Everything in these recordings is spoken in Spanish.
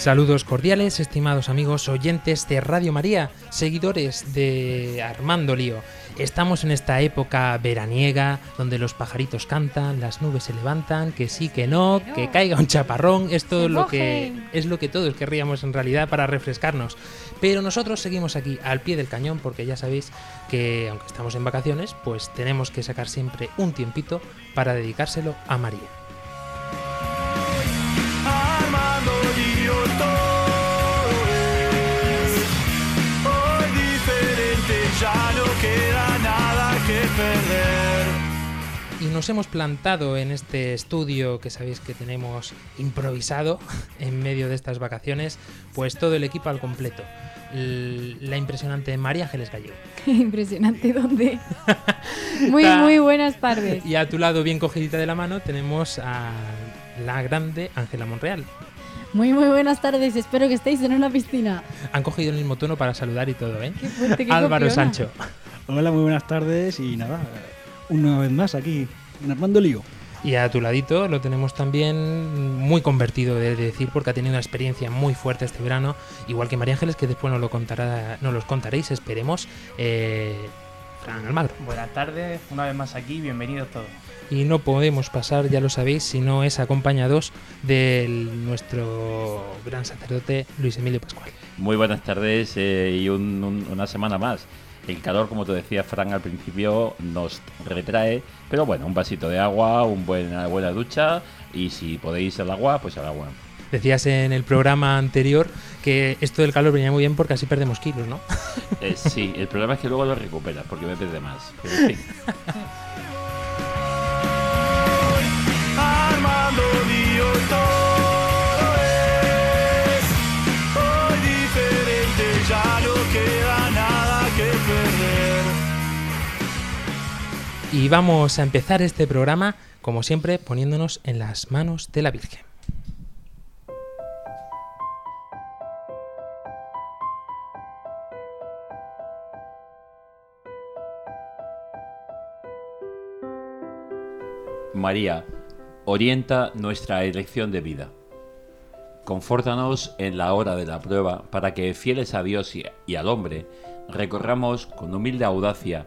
Saludos cordiales, estimados amigos oyentes de Radio María, seguidores de Armando Lío. Estamos en esta época veraniega donde los pajaritos cantan, las nubes se levantan, que sí, que no, que caiga un chaparrón, es todo lo que es lo que todos querríamos en realidad para refrescarnos. Pero nosotros seguimos aquí al pie del cañón porque ya sabéis que aunque estamos en vacaciones, pues tenemos que sacar siempre un tiempito para dedicárselo a María. Nos hemos plantado en este estudio que sabéis que tenemos improvisado en medio de estas vacaciones, pues todo el equipo al completo. La impresionante María Ángeles Gallego. Impresionante, ¿dónde? Muy, muy buenas tardes. Y a tu lado, bien cogidita de la mano, tenemos a la grande Ángela Monreal. Muy, muy buenas tardes. Espero que estéis en una piscina. Han cogido el mismo tono para saludar y todo, ¿eh? Qué fuerte, qué Álvaro copiona. Sancho. Hola, muy buenas tardes y nada, una vez más aquí en Armando Lío. Y a tu ladito lo tenemos también muy convertido, de decir, porque ha tenido una experiencia muy fuerte este verano, igual que María Ángeles, que después nos lo contará, nos los contaréis, esperemos. Eh, Fran Almagro. Buenas tardes, una vez más aquí, bienvenidos todos. Y no podemos pasar, ya lo sabéis, si no es acompañados de nuestro gran sacerdote Luis Emilio Pascual. Muy buenas tardes eh, y un- un- una semana más. El calor, como te decía Fran al principio, nos retrae, pero bueno, un vasito de agua, un buen- una buena ducha y si podéis al agua, pues al agua. Decías en el programa anterior que esto del calor venía muy bien porque así perdemos kilos, ¿no? Eh, sí, el problema es que luego lo recuperas porque bebes de más. Pero, en fin. Y vamos a empezar este programa, como siempre, poniéndonos en las manos de la Virgen. María, orienta nuestra elección de vida. Confórtanos en la hora de la prueba para que, fieles a Dios y- al hombre, recorramos con humilde audacia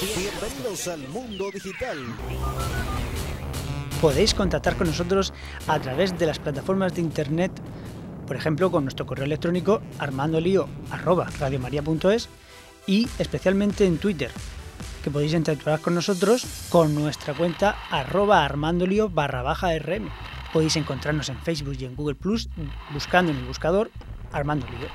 Bienvenidos al mundo digital. Podéis contactar con nosotros a través de las plataformas de internet, por ejemplo, con nuestro correo electrónico armandolio@radiomaria.es y especialmente en Twitter, que podéis interactuar con nosotros con nuestra cuenta arroba armandolio barra baja rm. Podéis encontrarnos en Facebook y en Google Plus buscando en el buscador Armando Lío.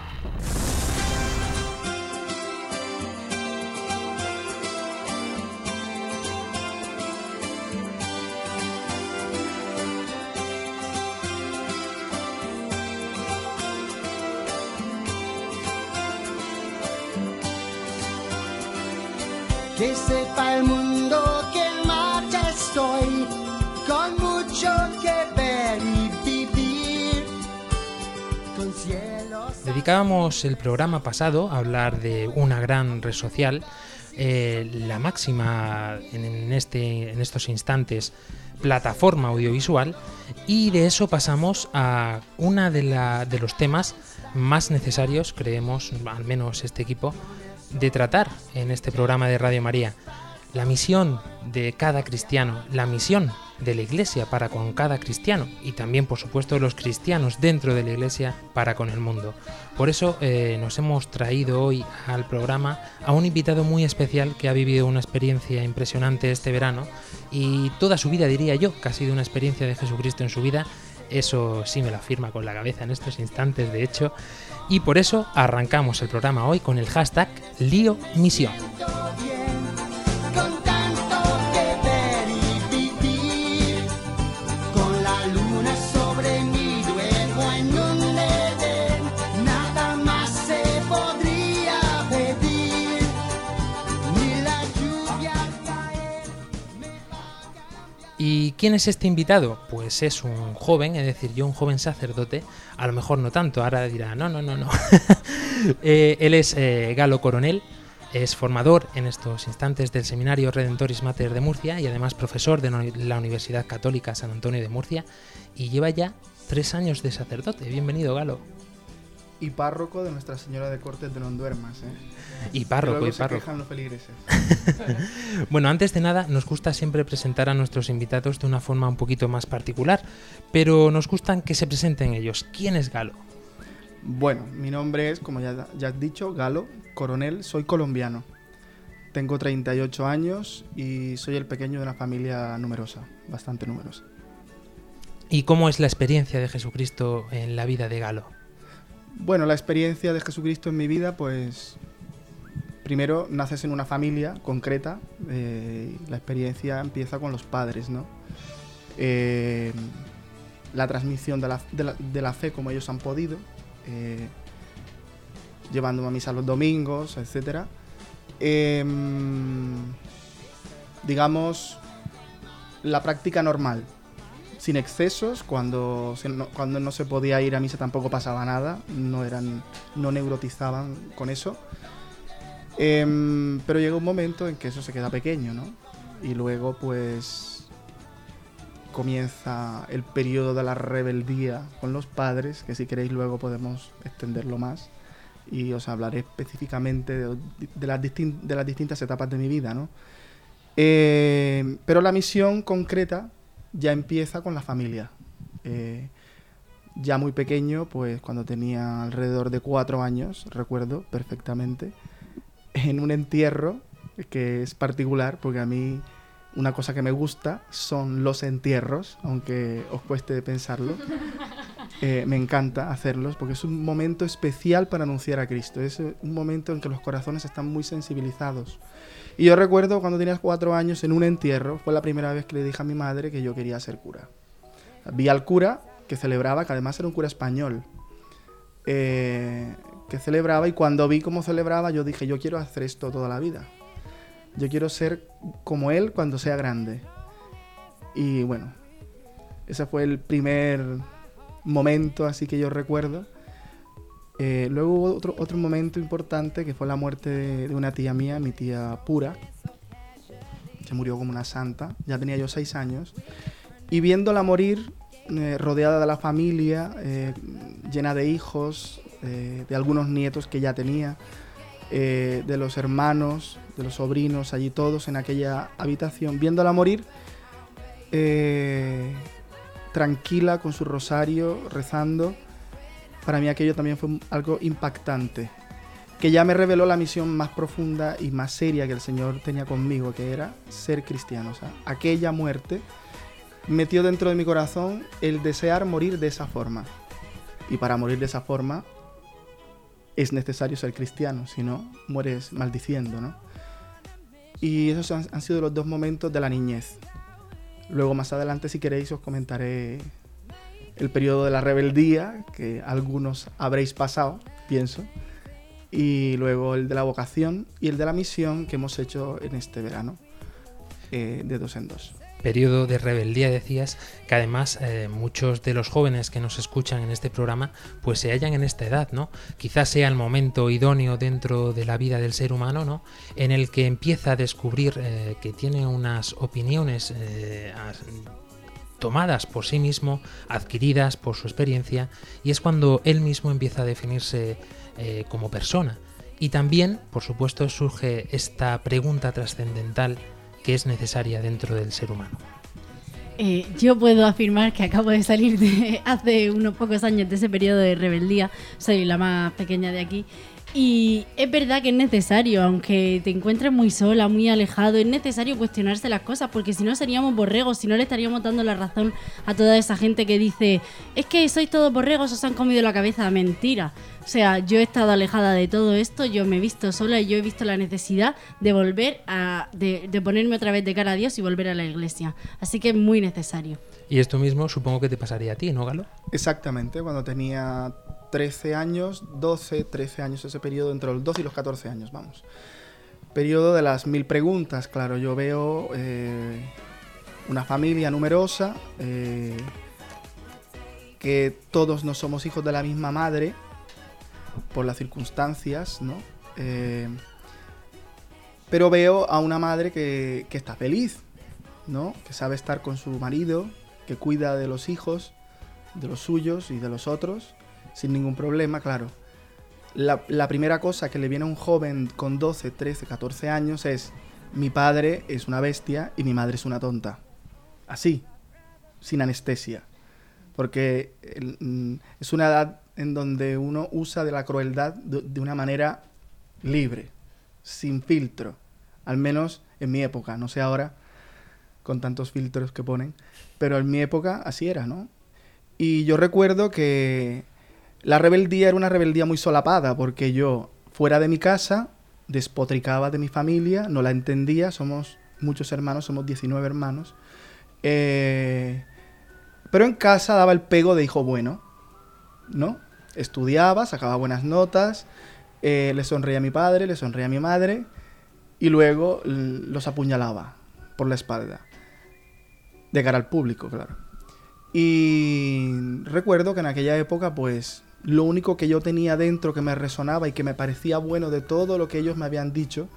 Dedicábamos el programa pasado a hablar de una gran red social, eh, la máxima en, este, en estos instantes plataforma audiovisual, y de eso pasamos a una de, de los temas más necesarios, creemos, al menos este equipo, de tratar en este programa de Radio María. La misión de cada cristiano, la misión de la Iglesia para con cada cristiano y también, por supuesto, los cristianos dentro de la Iglesia para con el mundo. Por eso eh, nos hemos traído hoy al programa a un invitado muy especial que ha vivido una experiencia impresionante este verano y toda su vida, diría yo, que ha sido una experiencia de Jesucristo en su vida. Eso sí me lo afirma con la cabeza en estos instantes, de hecho. Y por eso arrancamos el programa hoy con el hashtag Lío Misión. ¿Y quién es este invitado? Pues es un joven, es decir, yo un joven sacerdote, a lo mejor no tanto, ahora dirá, no, no, no, no. Eh, él es eh, Galo Coronel, es formador en estos instantes del Seminario Redentoris Mater de Murcia y además profesor de la Universidad Católica San Antonio de Murcia y lleva ya tres años de sacerdote. Bienvenido, Galo. y párroco de Nuestra Señora de Cortes de No Duermas. ¿eh? Y párroco, y se párroco. quejan los feligreses. Bueno, antes de nada, nos gusta siempre presentar a nuestros invitados de una forma un poquito más particular, pero nos gustan que se presenten ellos. ¿Quién es Galo? Bueno, mi nombre es, como ya, ya has dicho, Galo Coronel, soy colombiano. Tengo 38 años y soy el pequeño de una familia numerosa, bastante numerosa. ¿Y cómo es la experiencia de Jesucristo en la vida de Galo? Bueno, la experiencia de Jesucristo en mi vida, pues primero naces en una familia concreta, eh, la experiencia empieza con los padres, ¿no? Eh, la transmisión de la, de la- de la fe como ellos han podido, eh, llevándome a misa los domingos, etc. digamos, la práctica normal, sin excesos, cuando, cuando no se podía ir a misa tampoco pasaba nada, no, eran, no neurotizaban con eso. Em, pero llega un momento en que eso se queda pequeño, ¿no? Y luego pues comienza el periodo de la rebeldía con los padres, que si queréis luego podemos extenderlo más y os hablaré específicamente de, de las, distin- de las distintas etapas de mi vida, ¿no? Eh, pero la misión concreta ya empieza con la familia. Eh, ya muy pequeño, pues cuando tenía alrededor de cuatro años, recuerdo perfectamente, en un entierro que es particular, porque a mí una cosa que me gusta son los entierros, aunque os cueste pensarlo. Eh, me encanta hacerlos porque es un momento especial para anunciar a Cristo. Es un momento en que los corazones están muy sensibilizados. Y yo recuerdo cuando tenía cuatro años en un entierro, fue la primera vez que le dije a mi madre que yo quería ser cura. Vi al cura que celebraba, que además era un cura español, eh, que celebraba y cuando vi cómo celebraba yo dije, yo quiero hacer esto toda la vida. Yo quiero ser como él cuando sea grande. Y bueno, ese fue el primer momento así que yo recuerdo. Eh, luego hubo otro, otro momento importante que fue la muerte de, una tía mía, mi tía Pura, que murió como una santa. Ya tenía yo seis años. Y viéndola morir, eh, rodeada de la familia, eh, llena de hijos, de algunos nietos que ya tenía, de los hermanos, de los sobrinos, allí todos en aquella habitación, viéndola morir, eh, tranquila con su rosario, rezando, para mí aquello también fue algo impactante, que ya me reveló la misión más profunda y más seria que el Señor tenía conmigo, que era ser cristiano. O sea, aquella muerte metió dentro de mi corazón el desear morir de esa forma. Y para morir de esa forma es necesario ser cristiano, si no, mueres maldiciendo, ¿no? Y esos han, sido los dos momentos de la niñez. Luego más adelante, si queréis, os comentaré el periodo de la rebeldía, que algunos habréis pasado, pienso, y luego el de la vocación y el de la misión que hemos hecho en este verano, eh, de dos en dos. Periodo de rebeldía decías que además eh, muchos de los jóvenes que nos escuchan en este programa pues se hallan en esta edad, ¿no? Quizás sea el momento idóneo dentro de la vida del ser humano, ¿no? En el que empieza a descubrir eh, que tiene unas opiniones eh, as- tomadas por sí mismo, adquiridas por su experiencia, y es cuando él mismo empieza a definirse como persona. Y también, por supuesto, surge esta pregunta trascendental que es necesaria dentro del ser humano. Eh, yo puedo afirmar que acabo de salir de hace unos pocos años de ese periodo de rebeldía. Soy la más pequeña de aquí. Y es verdad que es necesario, aunque te encuentres muy sola, muy alejado, es necesario cuestionarse las cosas, porque si no seríamos borregos, si no le estaríamos dando la razón a toda esa gente que dice, es que sois todos borregos, os han comido la cabeza, mentira. O sea, yo he estado alejada de todo esto, yo me he visto sola y yo he visto la necesidad de volver a, de, de ponerme otra vez de cara a Dios y volver a la iglesia. Así que es muy necesario. Y esto mismo supongo que te pasaría a ti, ¿no, Galo? Exactamente, cuando tenía 13 años, 12, 13 años, ese periodo entre los 12 y los 14 años, vamos. Periodo de las mil preguntas, claro, yo veo eh, una familia numerosa, eh, que todos no somos hijos de la misma madre, por las circunstancias, ¿no? Eh, pero veo a una madre que, que está feliz, ¿no? Que sabe estar con su marido, que cuida de los hijos, de los suyos y de los otros, sin ningún problema, claro. La, primera cosa que le viene a un joven con 12, 13, 14 años es, mi padre es una bestia y mi madre es una tonta. Así, sin anestesia. Porque mm, es una edad en donde uno usa de la crueldad de una manera libre, sin filtro. Al menos en mi época, no sé ahora con tantos filtros que ponen, pero en mi época así era, ¿no? Y yo recuerdo que la rebeldía era una rebeldía muy solapada, porque yo, fuera de mi casa, despotricaba de mi familia, no la entendía, somos muchos hermanos, somos 19 hermanos, eh, pero en casa daba el pego de hijo bueno, ¿no? Estudiaba, sacaba buenas notas, eh, le sonreía a mi padre, le sonreía a mi madre, y luego los apuñalaba por la espalda, de cara al público, claro. Y recuerdo que en aquella época, pues, lo único que yo tenía dentro que me resonaba y que me parecía bueno de todo lo que ellos me habían dicho,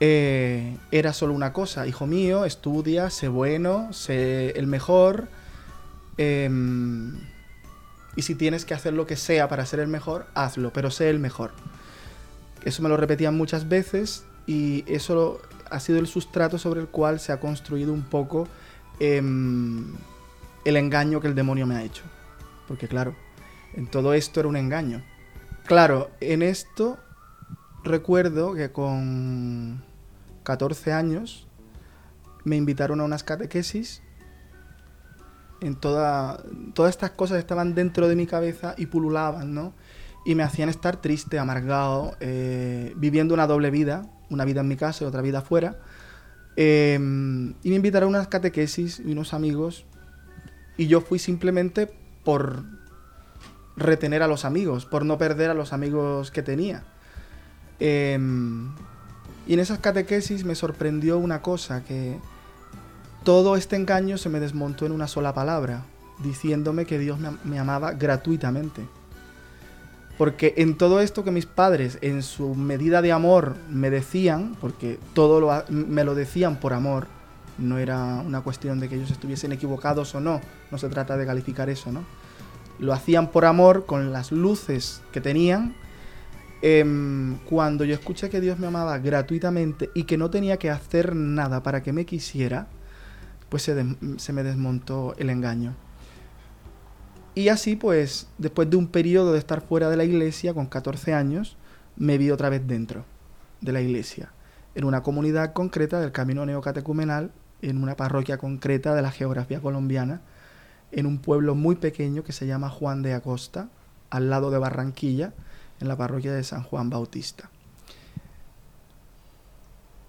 eh, era solo una cosa. Hijo mío, estudia, sé bueno, sé el mejor. em, y si tienes que hacer lo que sea para ser el mejor, hazlo, pero sé el mejor. Eso me lo repetían muchas veces y eso ha sido el sustrato sobre el cual se ha construido un poco em, el engaño que el demonio me ha hecho. Porque claro, en todo esto era un engaño. Claro, en esto recuerdo que con 14 años me invitaron a unas catequesis. En toda, todas estas cosas estaban dentro de mi cabeza y pululaban, ¿no? Y me hacían estar triste, amargado, eh, viviendo una doble vida, una vida en mi casa y otra vida afuera. Eh, y me invitaron a unas catequesis y unos amigos. Y yo fui simplemente por retener a los amigos, por no perder a los amigos que tenía. Eh, y en esas catequesis me sorprendió una cosa, que todo este engaño se me desmontó en una sola palabra, diciéndome que Dios me amaba gratuitamente. Porque en todo esto que mis padres, en su medida de amor, me decían, porque todo lo me lo decían por amor, no era una cuestión de que ellos estuviesen equivocados o no, no se trata de calificar eso, ¿no? Lo hacían por amor, con las luces que tenían. Em, cuando yo escuché que Dios me amaba gratuitamente y que no tenía que hacer nada para que me quisiera, pues se, se me desmontó el engaño. Y así, pues, después de un periodo de estar fuera de la iglesia, con 14 años, me vi otra vez dentro de la iglesia, en una comunidad concreta del camino neocatecumenal, en una parroquia concreta de la geografía colombiana, en un pueblo muy pequeño que se llama Juan de Acosta, al lado de Barranquilla, en la parroquia de San Juan Bautista.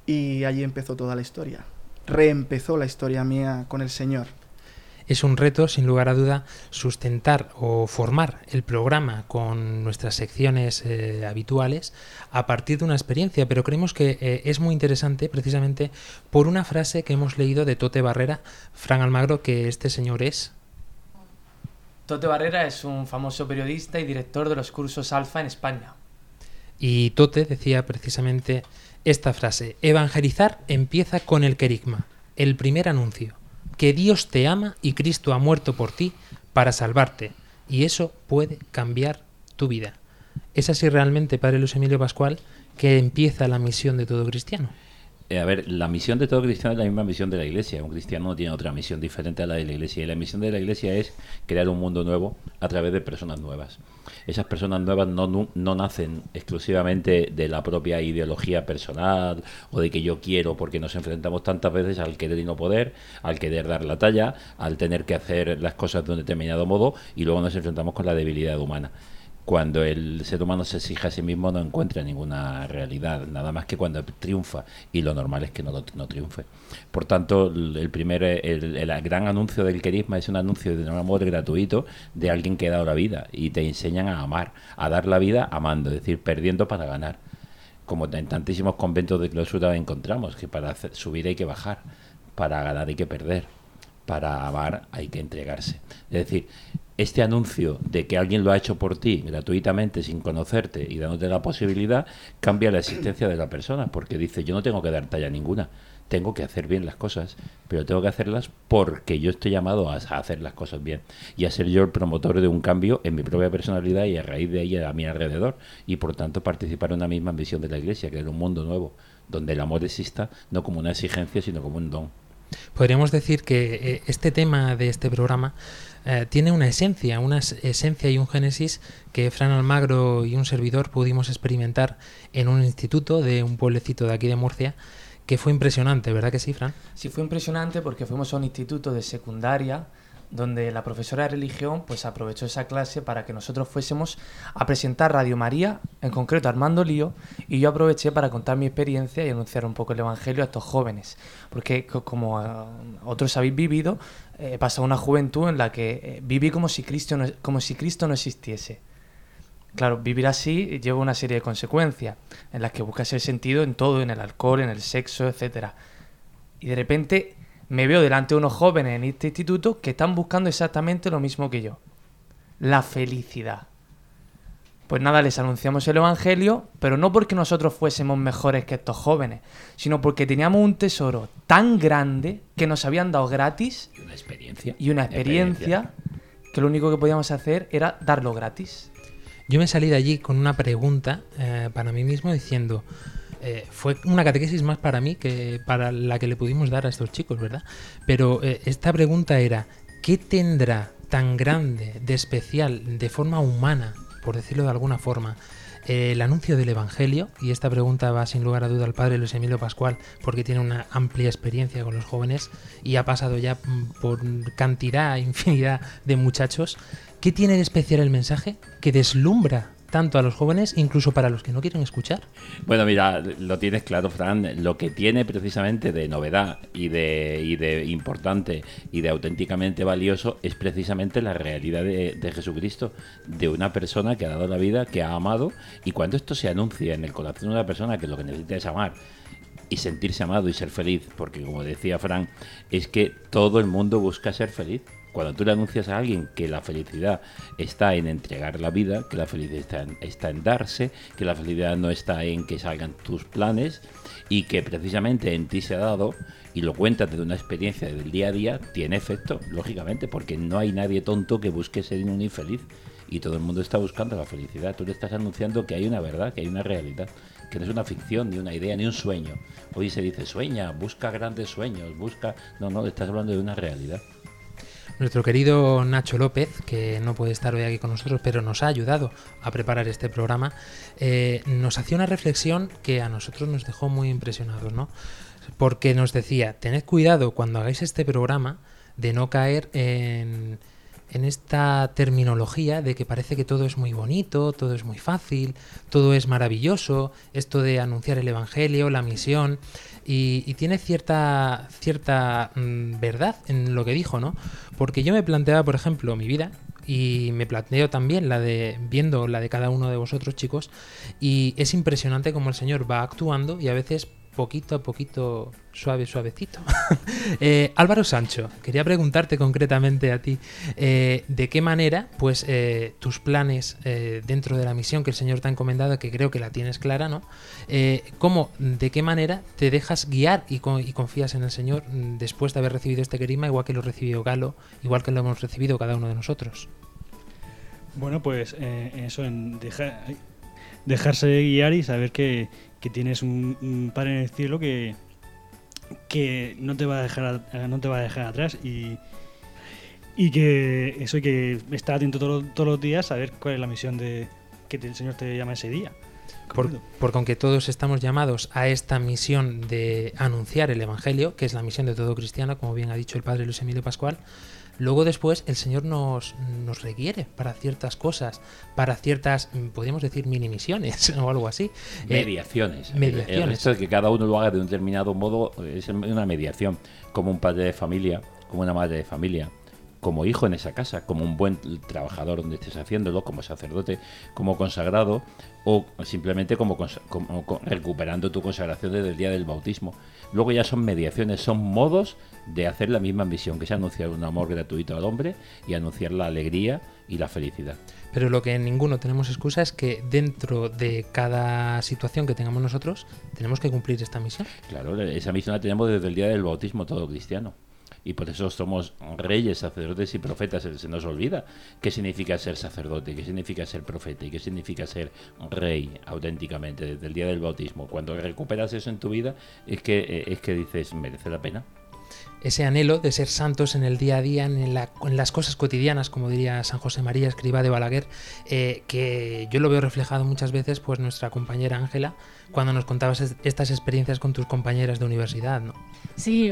Y allí empezó toda la historia. Reempezó la historia mía con el Señor. Es un reto, sin lugar a duda, sustentar o formar el programa con nuestras secciones eh, habituales a partir de una experiencia, pero creemos que eh, es muy interesante precisamente por una frase que hemos leído de Tote Barrera, Fran Almagro, que este señor es... Tote Barrera es un famoso periodista y director de los cursos Alfa en España. Y Tote decía precisamente esta frase, evangelizar empieza con el querigma, el primer anuncio, que Dios te ama y Cristo ha muerto por ti para salvarte, y eso puede cambiar tu vida. Es así realmente, Padre Luis Emilio Pascual, que empieza la misión de todo cristiano. Eh, a ver, la misión de todo cristiano es la misma misión de la iglesia. Un cristiano no tiene otra misión diferente a la de la iglesia. Y la misión de la iglesia es crear un mundo nuevo a través de personas nuevas. Esas personas nuevas no, nu- no nacen exclusivamente de la propia ideología personal o de que yo quiero, porque nos enfrentamos tantas veces al querer y no poder, al querer dar la talla, al tener que hacer las cosas de un determinado modo y luego nos enfrentamos con la debilidad humana cuando el ser humano se exige a sí mismo no encuentra ninguna realidad, nada más que cuando triunfa, y lo normal es que no, no triunfe. Por tanto, el primer, el, el gran anuncio del querisma es un anuncio de un amor gratuito de alguien que ha dado la vida, y te enseñan a amar, a dar la vida amando, es decir, perdiendo para ganar. Como en tantísimos conventos de clausura encontramos, que para subir hay que bajar, para ganar hay que perder para amar hay que entregarse. Es decir, este anuncio de que alguien lo ha hecho por ti gratuitamente, sin conocerte y dándote la posibilidad, cambia la existencia de la persona, porque dice, yo no tengo que dar talla ninguna, tengo que hacer bien las cosas, pero tengo que hacerlas porque yo estoy llamado a hacer las cosas bien y a ser yo el promotor de un cambio en mi propia personalidad y a raíz de ahí a mi alrededor y por tanto participar en una misma misión de la Iglesia, que es un mundo nuevo, donde el amor exista no como una exigencia, sino como un don. Podríamos decir que eh, este tema de este programa eh, tiene una esencia, una es- esencia y un génesis que Fran Almagro y un servidor pudimos experimentar en un instituto de un pueblecito de aquí de Murcia, que fue impresionante, ¿verdad que sí, Fran? Sí, fue impresionante porque fuimos a un instituto de secundaria donde la profesora de religión pues aprovechó esa clase para que nosotros fuésemos a presentar Radio María, en concreto Armando Lío, y yo aproveché para contar mi experiencia y anunciar un poco el Evangelio a estos jóvenes, porque co- como ah, otros habéis vivido, he pasado una juventud en la que eh, viví como si Cristo no, como si Cristo no existiese. Claro, vivir así lleva una serie de consecuencias, en las que buscas el sentido en todo, en el alcohol, en el sexo, etcétera. Y de repente me veo delante de unos jóvenes en este instituto que están buscando exactamente lo mismo que yo. La felicidad. Pues nada, les anunciamos el Evangelio, pero no porque nosotros fuésemos mejores que estos jóvenes, sino porque teníamos un tesoro tan grande que nos habían dado gratis Y una experiencia. y una experiencia que lo único que podíamos hacer era darlo gratis. Yo me salí de allí con una pregunta eh, para mí mismo diciendo, eh, fue una catequesis más para mí que para la que le pudimos dar a estos chicos, ¿verdad? Pero eh, esta pregunta era, ¿qué tendrá tan grande, de especial, de forma humana, por decirlo de alguna forma, eh, el anuncio del Evangelio? Y esta pregunta va sin lugar a duda al padre Luis Emilio Pascual, porque tiene una amplia experiencia con los jóvenes y ha pasado ya mm, por cantidad, infinidad de muchachos. ¿Qué tiene de especial el mensaje que deslumbra tanto a los jóvenes, incluso para los que no quieren escuchar? Bueno, mira, lo tienes claro, Fran. Lo que tiene precisamente de novedad y de, y de importante y de auténticamente valioso es precisamente la realidad de, de Jesucristo, de una persona que ha dado la vida, que ha amado, y cuando esto se anuncia en el corazón de una persona que lo que necesita es amar y sentirse amado y ser feliz, porque como decía Fran, es que todo el mundo busca ser feliz. Cuando tú le anuncias a alguien que la felicidad está en entregar la vida, que la felicidad está en, está en darse, que la felicidad no está en que salgan tus planes y que precisamente en ti se ha dado y lo cuentas de una experiencia del día a día, tiene efecto, lógicamente, porque no hay nadie tonto que busque ser un infeliz y todo el mundo está buscando la felicidad. Tú le estás anunciando que hay una verdad, que hay una realidad, que no es una ficción, ni una idea, ni un sueño. Hoy se dice sueña, busca grandes sueños, busca... No, no, estás hablando de una realidad. Nuestro querido Nacho López, que no puede estar hoy aquí con nosotros, pero nos ha ayudado a preparar este programa, eh, nos hacía una reflexión que a nosotros nos dejó muy impresionados, ¿no? Porque nos decía, tened cuidado cuando hagáis este programa de no caer en, en esta terminología de que parece que todo es muy bonito, todo es muy fácil, todo es maravilloso, esto de anunciar el Evangelio, la misión, y, tiene cierta, cierta mm, verdad en lo que dijo, ¿no? Porque yo me planteaba, por ejemplo, mi vida, y me planteo también la de viendo la de cada uno de vosotros chicos y es impresionante como el señor va actuando y a veces poquito a poquito suave suavecito. Eh, Álvaro Sancho quería preguntarte concretamente a ti eh, de qué manera pues eh, tus planes eh, dentro de la misión que el señor te ha encomendado que creo que la tienes clara no cómo de qué manera te dejas guiar y, y confías en el señor mm, después de haber recibido este querigma igual que lo recibió Galo igual que lo hemos recibido cada uno de nosotros Bueno, pues eso, en deja- dejarse guiar y saber que, que tienes un, un Padre en el cielo que, que no te va a dejar, a- no te va a dejar atrás y, y que eso hay que estar atento todo- todos los días a ver cuál es la misión de que el Señor te llama ese día. Por- porque aunque todos estamos llamados a esta misión de anunciar el Evangelio, que es la misión de todo cristiano, como bien ha dicho el padre Luis Emilio Pascual, luego después el Señor nos, nos requiere para ciertas cosas, para ciertas, podríamos decir, mini misiones o algo así. Eh, Mediaciones. El mediaciones. resto de que cada uno lo haga de un determinado modo es una mediación. Como un padre de familia, como una madre de familia, como hijo en esa casa, como un buen trabajador donde estés haciéndolo, como sacerdote, como consagrado, o simplemente como, como co- recuperando tu consagración desde el día del bautismo. Luego ya son mediaciones, son modos de hacer la misma misión, que es anunciar un amor gratuito al hombre y anunciar la alegría y la felicidad. Pero lo que en ninguno tenemos excusa es que dentro de cada situación que tengamos nosotros, tenemos que cumplir esta misión. Claro, esa misión la tenemos desde el día del bautismo todo cristiano. Y por eso somos reyes, sacerdotes y profetas. Se nos olvida qué significa ser sacerdote, qué significa ser profeta y qué significa ser rey auténticamente desde el día del bautismo. Cuando recuperas eso en tu vida es que, eh, es que dices, merece la pena. ese anhelo de ser santos en el día a día, en, la- en las cosas cotidianas, como diría San José María, escriba de Balaguer, eh, que yo lo veo reflejado muchas veces, pues nuestra compañera Ángela, cuando nos contabas es- estas experiencias con tus compañeras de universidad, ¿no? Sí,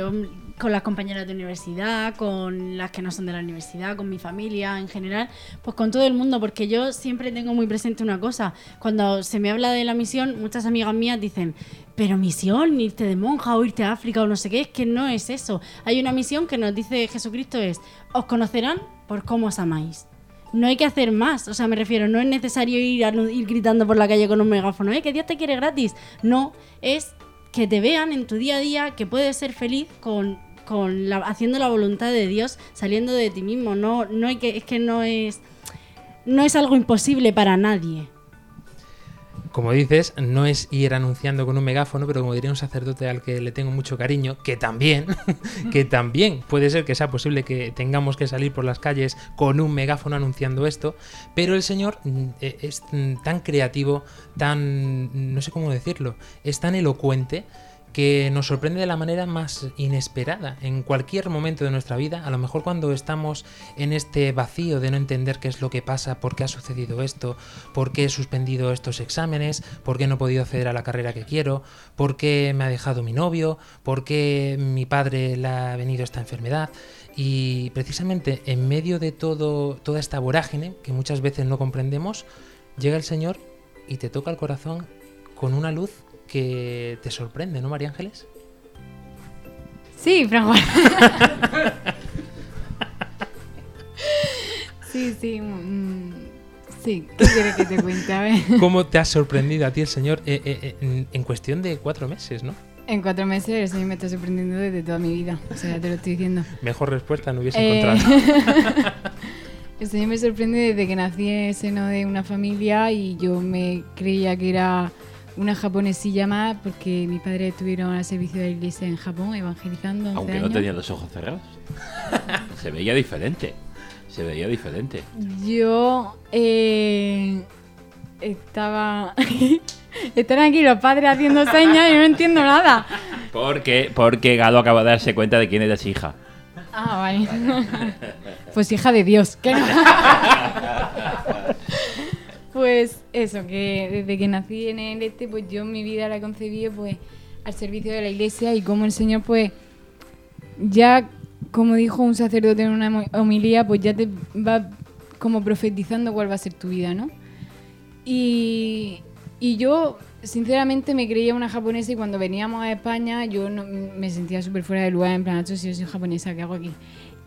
con las compañeras de universidad, con las que no son de la universidad, con mi familia en general, pues con todo el mundo, porque yo siempre tengo muy presente una cosa. Cuando se me habla de la misión, muchas amigas mías dicen, pero misión, irte de monja o irte a África o no sé qué, es que no es eso. Hay una misión que nos dice Jesucristo es, os conocerán por cómo os amáis. No hay que hacer más, o sea, me refiero, no es necesario ir, a- ir gritando por la calle con un megáfono, ¿eh? Que Dios te quiere gratis. No, es que te vean en tu día a día que puedes ser feliz con, con la, haciendo la voluntad de Dios, saliendo de ti mismo. No, no hay que, es que no es, no es algo imposible para nadie. Como dices, no es ir anunciando con un megáfono, pero como diría un sacerdote al que le tengo mucho cariño, que también, que también puede ser que sea posible que tengamos que salir por las calles con un megáfono anunciando esto, pero el Señor mm, eh, es mm, tan creativo, tan, no sé cómo decirlo, es tan elocuente que nos sorprende de la manera más inesperada en cualquier momento de nuestra vida, a lo mejor cuando estamos en este vacío de no entender qué es lo que pasa, por qué ha sucedido esto, por qué he suspendido estos exámenes, por qué no he podido acceder a la carrera que quiero, por qué me ha dejado mi novio, por qué mi padre le ha venido esta enfermedad. Y precisamente en medio de todo, toda esta vorágine que muchas veces no comprendemos, llega el Señor y te toca el corazón con una luz que te sorprende, ¿no, María Ángeles? Sí, Juan. sí, sí. mm, sí, ¿qué quieres que te cuente? A ver. ¿Cómo te ha sorprendido a ti el Señor eh, eh, eh, en, en cuestión de cuatro meses, no? En cuatro meses el Señor me está sorprendiendo desde toda mi vida. O sea, ya te lo estoy diciendo. Mejor respuesta no hubiese Eh, encontrado. el Señor me sorprende desde que nací en el seno de una familia y yo me creía que era una japonesilla más porque mis padres estuvieron al servicio de la iglesia en Japón evangelizando 11 Aunque años. no tenía los ojos cerrados. Se veía diferente. Se veía diferente. Yo eh, estaba... Están aquí los padres haciendo señas y no entiendo nada. Porque, porque Galo acaba de darse cuenta de quién eres hija. Ah, vale. pues hija de Dios. que no. Pues eso, que desde que nací en el este, pues yo mi vida la he concebido pues al servicio de la iglesia y como el Señor pues ya, como dijo un sacerdote en una homilía, pues ya te va como profetizando cuál va a ser tu vida, ¿no? Y, y yo, sinceramente, me creía una japonesa y cuando veníamos a España yo me sentía súper fuera de lugar, en plan, "Acho, si yo soy japonesa, ¿qué hago aquí?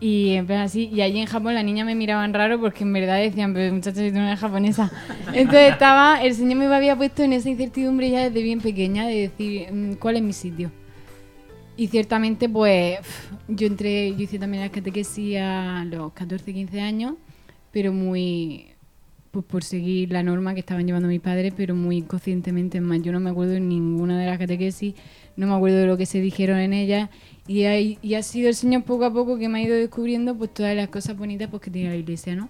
Y en plan así, y allí en Japón las niñas me miraban raro porque en verdad decían, pero muchachos, si tú no eres japonesa. Entonces estaba, el señor me había puesto en esa incertidumbre ya desde bien pequeña de decir, "Mm, ¿cuál es mi sitio? Y ciertamente, pues, yo entré, yo hice también la catequesis a los 14, 15 años, pero muy, pues por seguir la norma que estaban llevando mis padres, pero muy conscientemente. Más, yo no me acuerdo de ninguna de las catequesis, no me acuerdo de lo que se dijeron en ellas. Y, hay- y ha sido el Señor poco a poco que me ha ido descubriendo pues todas las cosas bonitas pues, que tiene la iglesia, ¿no?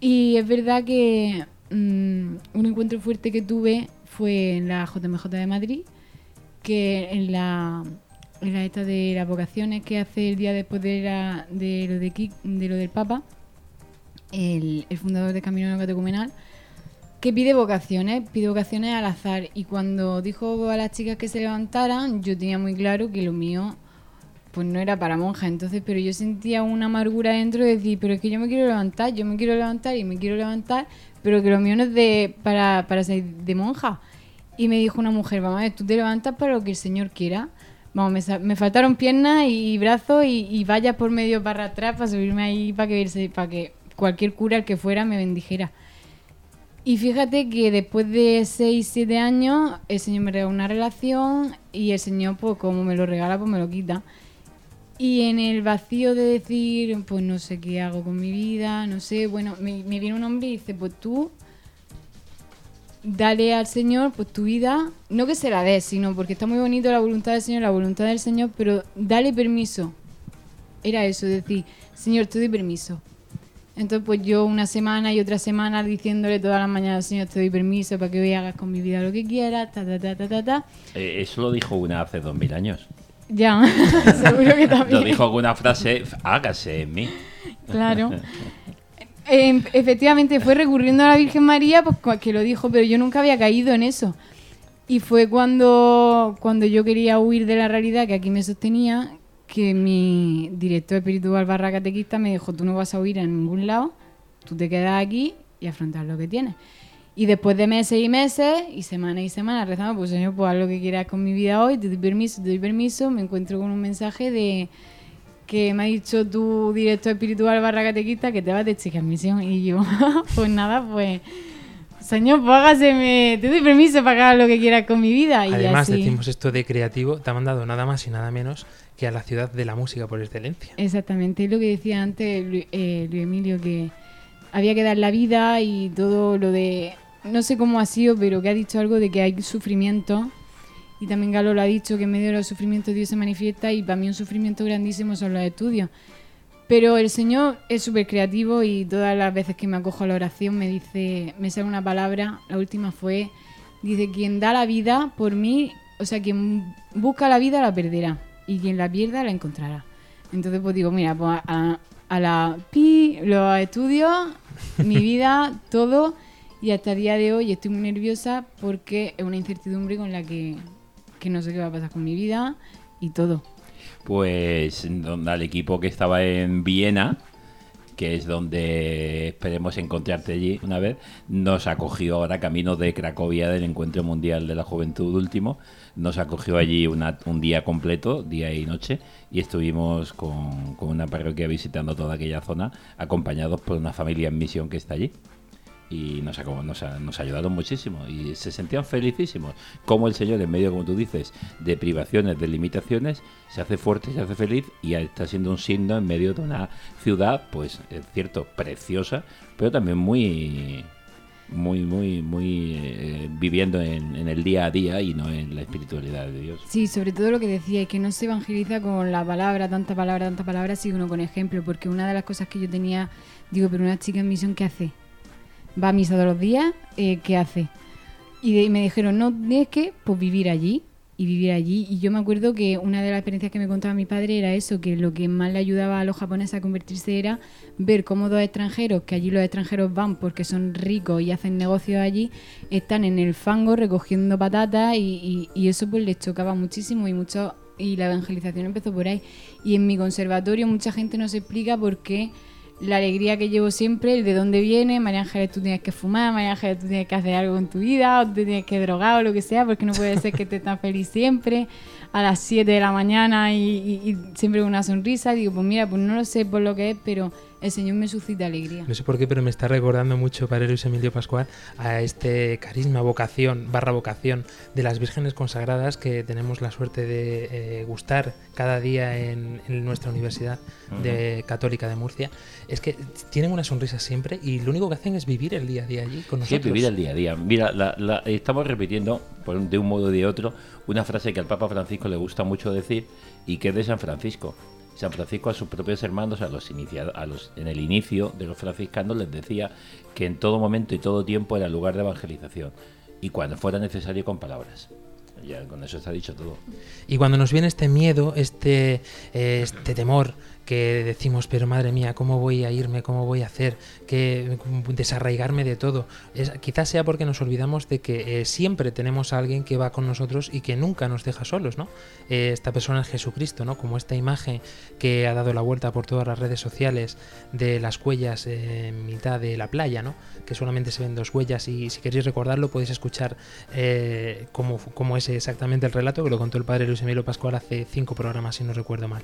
Y es verdad que mm, un encuentro fuerte que tuve fue en la JMJ de Madrid, que en la, en la esta de las vocaciones que hace el día después de, la- de, lo, de, Ki- de lo del Papa, el, el fundador de Camino Neocatecumenal, que pide vocaciones, pide vocaciones al azar. Y cuando dijo a las chicas que se levantaran, yo tenía muy claro que lo mío pues no era para monja. Entonces, pero yo sentía una amargura dentro de decir, pero es que yo me quiero levantar, yo me quiero levantar y me quiero levantar, pero que lo mío no es de, para, para ser de monja. Y me dijo una mujer, vamos a ver, tú te levantas para lo que el Señor quiera. Vamos, me, me faltaron piernas y brazos y, y vallas por medio para atrás para subirme ahí para que, para que cualquier cura el que fuera me bendijera. Y fíjate que después de 6, 7 años, el Señor me regaló una relación y el Señor, pues como me lo regala, pues me lo quita. Y en el vacío de decir, pues no sé qué hago con mi vida, no sé, bueno, me, viene un hombre y dice, pues tú dale al Señor pues tu vida, no que se la des, sino porque está muy bonito la voluntad del Señor, la voluntad del Señor, pero dale permiso. Era eso, decir, Señor, te doy permiso. Entonces, pues yo una semana y otra semana diciéndole todas las mañanas, Señor, te doy permiso para que hoy hagas con mi vida lo que quieras, ta, ta, ta, ta, ta, ta. Eh, eso lo dijo una hace dos mil años. Ya, seguro que también. Lo dijo alguna frase, hágase en mí. Claro. Eh, efectivamente, fue recurriendo a la Virgen María, pues que lo dijo, pero yo nunca había caído en eso. Y fue cuando, cuando yo quería huir de la realidad que aquí me sostenía, que mi director espiritual barra catequista me dijo, tú no vas a huir a ningún lado, tú te quedas aquí y afrontas lo que tienes. Y después de meses y meses, y semanas y semanas rezando, pues Señor, pues haz lo que quieras con mi vida hoy, te doy permiso, te doy permiso, me encuentro con un mensaje de que me ha dicho tu director espiritual barra catequista que te vas de chica en misión. Y yo, pues nada, pues... Señor, pues hágaseme, te doy permiso para que hagas lo que quieras con mi vida. Y Además, así. decimos esto de creativo, te ha mandado nada más y nada menos que a la ciudad de la música por excelencia. Exactamente, es lo que decía antes eh, Luis Emilio, que había que dar la vida y todo lo de... No sé cómo ha sido, pero que ha dicho algo de que hay sufrimiento. Y también Galo lo ha dicho, que en medio de los sufrimientos Dios se manifiesta y para mí un sufrimiento grandísimo son los estudios. Pero el Señor es súper creativo y todas las veces que me acojo a la oración me dice, me sale una palabra, la última fue, dice, quien da la vida por mí, o sea, quien busca la vida la perderá y quien la pierda la encontrará. Entonces pues digo, mira, pues a, a la pi, los estudios, mi vida, todo, y hasta el día de hoy estoy muy nerviosa porque es una incertidumbre con la que, que no sé qué va a pasar con mi vida y todo. Pues donde al equipo que estaba en Viena, que es donde esperemos encontrarte allí una vez, nos acogió ahora camino de Cracovia del Encuentro Mundial de la Juventud último, nos acogió allí una- un día completo, día y noche, y estuvimos con, con una parroquia visitando toda aquella zona, acompañados por una familia en misión que está allí. Y nos, nos, nos ayudaron muchísimo y se sentían felicísimos. Como el Señor, en medio, como tú dices, de privaciones, de limitaciones, se hace fuerte, se hace feliz y está siendo un signo en medio de una ciudad, pues es cierto, preciosa, pero también muy, muy, muy, muy eh, viviendo en, en el día a día y no en la espiritualidad de Dios. Sí, sobre todo lo que decía, que no se evangeliza con la palabra, tanta palabra, tanta palabra, sino con ejemplo, porque una de las cosas que yo tenía, digo, pero una chica en misión, ¿qué hace? ¿Va a misa todos los días? Eh, ¿Qué hace? Y de- me dijeron, no, tienes que pues, vivir allí y vivir allí. Y yo me acuerdo que una de las experiencias que me contaba mi padre era eso, que lo que más le ayudaba a los japoneses a convertirse era ver cómo dos extranjeros, que allí los extranjeros van porque son ricos y hacen negocios allí, están en el fango recogiendo patatas y, y- eso pues les chocaba muchísimo y mucho y la evangelización empezó por ahí. Y en mi conservatorio mucha gente nos explica por qué la alegría que llevo siempre, el de dónde viene, María Ángeles, tú tienes que fumar, María Ángeles, tú tienes que hacer algo con tu vida, o te tienes que drogar o lo que sea, porque no puede ser que estés tan feliz siempre, a las 7 de la mañana y, y- y siempre con una sonrisa. Digo, pues mira, pues no lo sé por lo que es, pero el Señor me suscita alegría. No sé por qué, pero me está recordando mucho, Padre Luis Emilio Pascual, a este carisma, vocación, barra vocación de las vírgenes consagradas que tenemos la suerte de eh, gustar cada día en, en nuestra Universidad de Católica de Murcia. Es que tienen una sonrisa siempre y lo único que hacen es vivir el día a día allí con Sí, vivir el día a día. Mira, la- la- estamos repitiendo por de un modo o de otro una frase que al Papa Francisco le gusta mucho decir y que es de San Francisco. San Francisco a sus propios hermanos, a los, a los en el inicio de los franciscanos, les decía que en todo momento y todo tiempo era lugar de evangelización y cuando fuera necesario con palabras. Ya con eso está dicho todo. Y cuando nos viene este miedo, este, eh, este temor, que decimos, pero madre mía, ¿cómo voy a irme? ¿Cómo voy a hacer? Que desarraigarme de todo. Es, quizás sea porque nos olvidamos de que eh, siempre tenemos a alguien que va con nosotros y que nunca nos deja solos, ¿no? Eh, esta persona es Jesucristo, ¿no? Como esta imagen que ha dado la vuelta por todas las redes sociales de las huellas en mitad de la playa, ¿no? Que solamente se ven dos huellas y si queréis recordarlo podéis escuchar eh, cómo, cómo es exactamente el relato que lo contó el padre Luis Emilio Pascual hace cinco programas, si no recuerdo mal.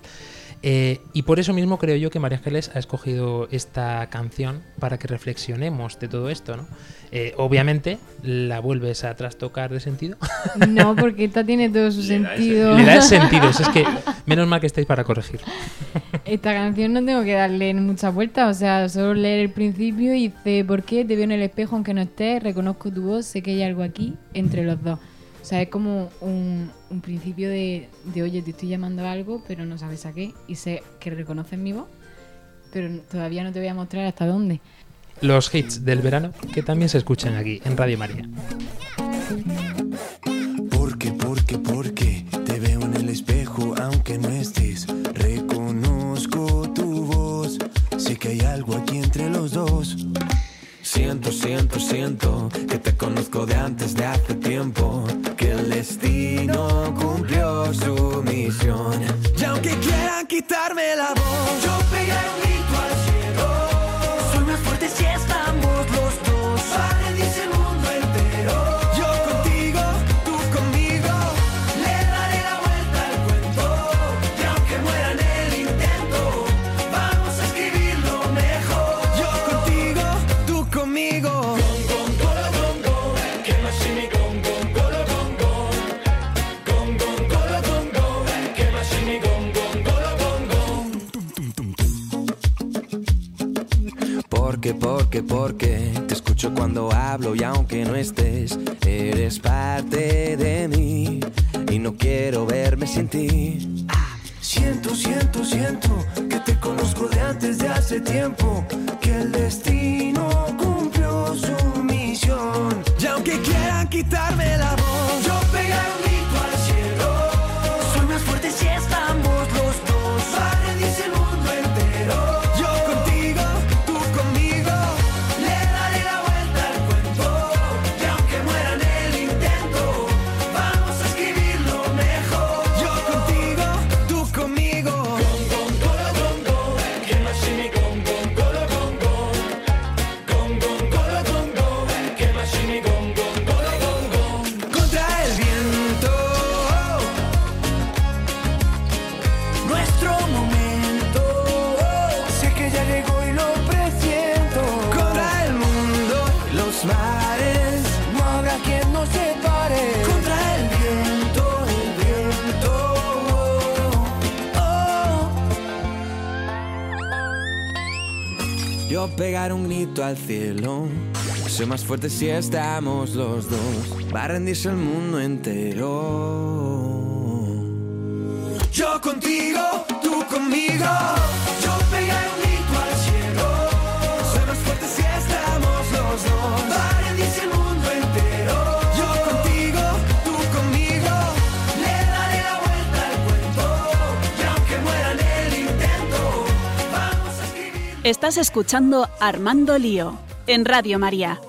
Por eso mismo creo yo que María Ángeles ha escogido esta canción para que reflexionemos de todo esto, ¿no? Eh, obviamente, la vuelves a trastocar de sentido. No, porque esta tiene todo su sentido. Le da el sentido, es que menos mal que estáis para corregir. Esta canción no tengo que darle muchas vueltas, o sea, solo leer el principio y dice, ¿por qué te veo en el espejo aunque no estés? Reconozco tu voz, sé que hay algo aquí entre los dos. O sea, es como un, un principio de, de, oye, te estoy llamando a algo, pero no sabes a qué, y sé que reconoces mi voz, pero todavía no te voy a mostrar hasta dónde. Los hits del verano que también se escuchan aquí en Radio María. Porque, porque, porque te veo en el espejo aunque no estés. Reconozco tu voz, sé que hay algo aquí entre los dos. Siento, siento, siento que te conozco de antes de hace tiempo. Que el destino cumplió su misión. Y aunque quieran quitarme la voz, yo pegaré un grito y aunque no estés, eres parte de mí y no quiero verme sin ti. Siento, siento, siento que te conozco de antes de hace tiempo, que el destino Soy más fuerte si estamos los dos. Va a rendirse el mundo entero. Yo contigo, tú conmigo. Estás escuchando Armando Lío en Radio María.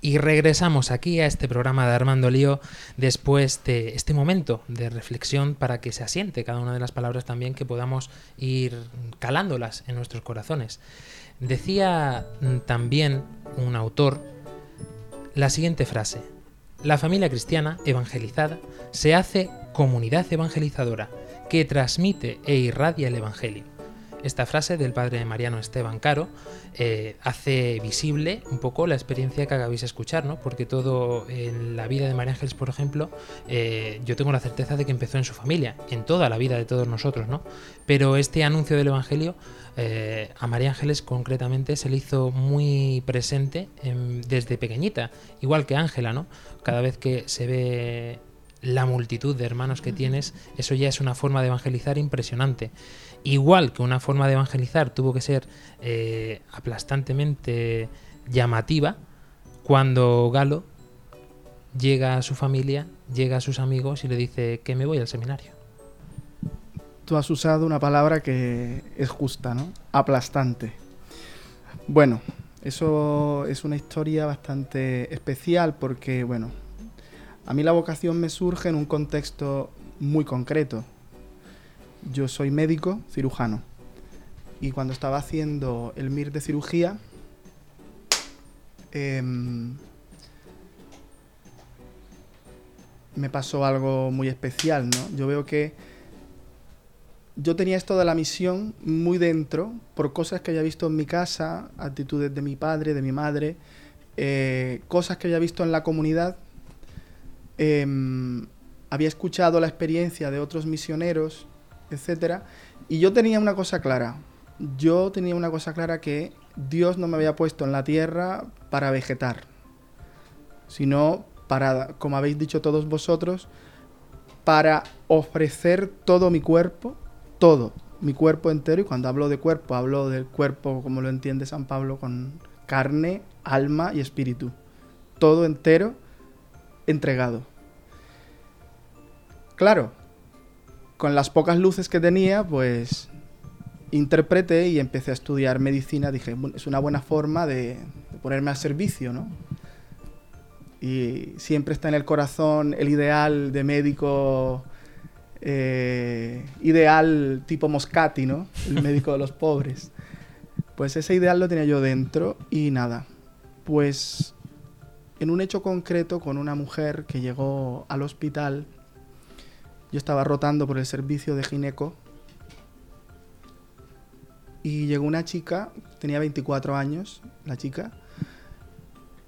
Y regresamos aquí a este programa de Armando Lío después de este momento de reflexión para que se asiente cada una de las palabras también que podamos ir calándolas en nuestros corazones. Decía mm, también un autor la siguiente frase. La familia cristiana evangelizada se hace comunidad evangelizadora que transmite e irradia el Evangelio. Esta frase del padre Mariano Esteban Caro eh, hace visible un poco la experiencia que acabáis de escuchar, ¿no? Porque todo en la vida de María Ángeles, por ejemplo, eh, yo tengo la certeza de que empezó en su familia, en toda la vida de todos nosotros, ¿no? Pero este anuncio del Evangelio eh, a María Ángeles concretamente se le hizo muy presente em, desde pequeñita, igual que Ángela, ¿no? Cada vez que se ve la multitud de hermanos que tienes, eso ya es una forma de evangelizar impresionante. Igual que una forma de evangelizar tuvo que ser eh, aplastantemente llamativa cuando Galo llega a su familia, llega a sus amigos y le dice que me voy al seminario. Tú has usado una palabra que es justa, ¿no? Aplastante. Bueno, eso es una historia bastante especial porque, bueno, a mí la vocación me surge en un contexto muy concreto. Yo soy médico cirujano y cuando estaba haciendo el MIR de cirugía, em, me pasó algo muy especial, ¿no? Yo veo que yo tenía esto de la misión muy dentro por cosas que había visto en mi casa, actitudes de mi padre, de mi madre, eh, cosas que había visto en la comunidad. Em, había escuchado la experiencia de otros misioneros, etcétera, y yo tenía una cosa clara. Yo tenía una cosa clara que Dios no me había puesto en la tierra para vegetar, sino para, como habéis dicho todos vosotros, para ofrecer todo mi cuerpo, todo, mi cuerpo entero, y cuando hablo de cuerpo, hablo del cuerpo como lo entiende San Pablo, con carne, alma y espíritu. Todo entero, entregado. Claro, con las pocas luces que tenía, pues interpreté y empecé a estudiar medicina. Dije, "Bu- es una buena forma de, de ponerme al servicio, ¿no? Y siempre está en el corazón el ideal de médico eh, ideal tipo Moscati, ¿no? El médico de los pobres. Pues ese ideal lo tenía yo dentro y nada. Pues en un hecho concreto con una mujer que llegó al hospital, yo estaba rotando por el servicio de gineco y llegó una chica, tenía 24 años, la chica,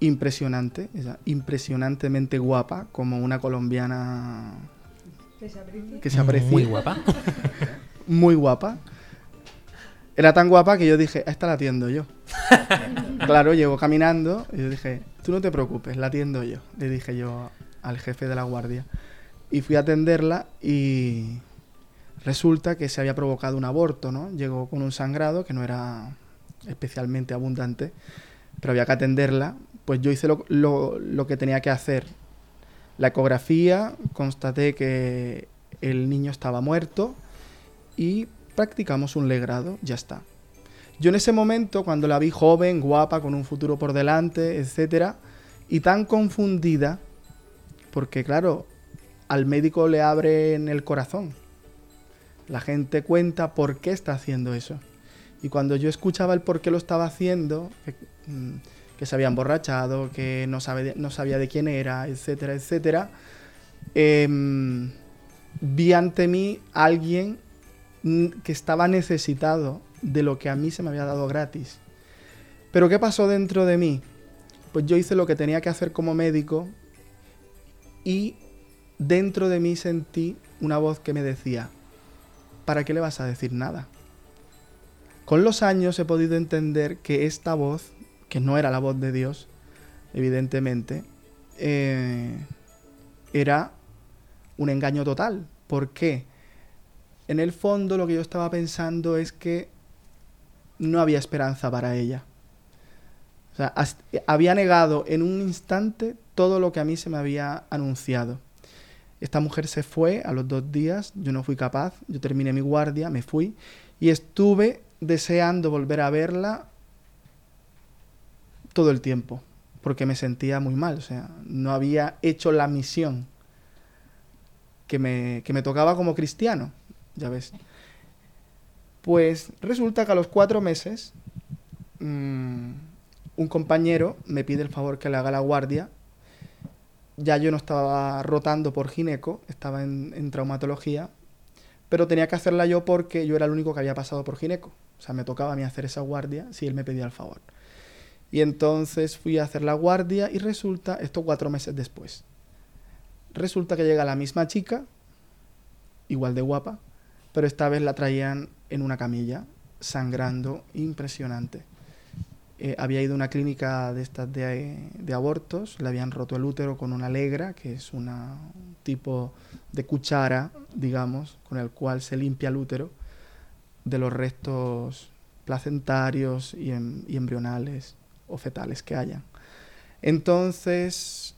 impresionante, ella, impresionantemente guapa, como una colombiana que se aprecia. Muy guapa. Muy guapa. Era tan guapa que yo dije, a esta la atiendo yo. claro, llegó caminando y yo dije, tú no te preocupes, la atiendo yo. Le dije yo al jefe de la guardia. Y fui a atenderla y resulta que se había provocado un aborto, ¿no? Llegó con un sangrado que no era especialmente abundante, pero había que atenderla. Pues yo hice lo, lo- lo que tenía que hacer. La ecografía, constaté que el niño estaba muerto y practicamos un legrado, ya está. Yo en ese momento, cuando la vi joven, guapa, con un futuro por delante, etcétera, y tan confundida, porque claro, al médico le abren el corazón. La gente cuenta por qué está haciendo eso. Y cuando yo escuchaba el por qué lo estaba haciendo, que, mm, que se había emborrachado, que no, sabía de quién era, etcétera, etcétera, em, vi ante mí a alguien mm, que estaba necesitado de lo que a mí se me había dado gratis. Pero ¿qué pasó dentro de mí? Pues yo hice lo que tenía que hacer como médico y dentro de mí sentí una voz que me decía, ¿para qué le vas a decir nada? Con los años he podido entender que esta voz, que no era la voz de Dios, evidentemente, eh, era un engaño total. ¿Por qué? En el fondo lo que yo estaba pensando es que no había esperanza para ella. O sea, había negado en un instante todo lo que a mí se me había anunciado. Esta mujer se fue a los dos días, yo no fui capaz, yo terminé mi guardia, me fui y estuve deseando volver a verla todo el tiempo, porque me sentía muy mal, o sea, no había hecho la misión que me, que me tocaba como cristiano, ya ves. Pues resulta que a los cuatro meses mm, un compañero me pide el favor que le haga la guardia. Ya yo no estaba rotando por gineco, estaba en, en traumatología, pero tenía que hacerla yo porque yo era el único que había pasado por gineco. O sea, me tocaba a mí hacer esa guardia si él me pedía el favor. Y entonces fui a hacer la guardia y resulta, esto cuatro meses después, resulta que llega la misma chica, igual de guapa, pero esta vez la traían en una camilla, sangrando, impresionante. Eh, había ido a una clínica de estas de, de abortos, le habían roto el útero con una alegra, que es un tipo de cuchara, digamos, con el cual se limpia el útero de los restos placentarios y, em- y embrionales o fetales que hayan. Entonces,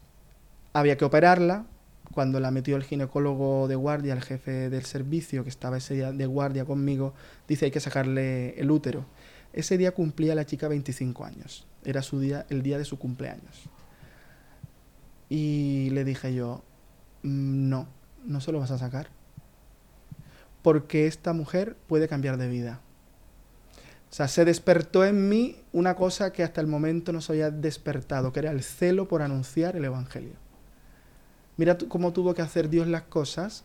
había que operarla. Cuando la metió el ginecólogo de guardia, el jefe del servicio que estaba ese día de guardia conmigo, dice hay que sacarle el útero. Ese día cumplía la chica 25 años. Era su día, el día de su cumpleaños. Y le dije yo, "Mm, no, no se lo vas a sacar. Porque esta mujer puede cambiar de vida. O sea, se despertó en mí una cosa que hasta el momento no se había despertado, que era el celo por anunciar el Evangelio. Mira cómo tuvo que hacer Dios las cosas,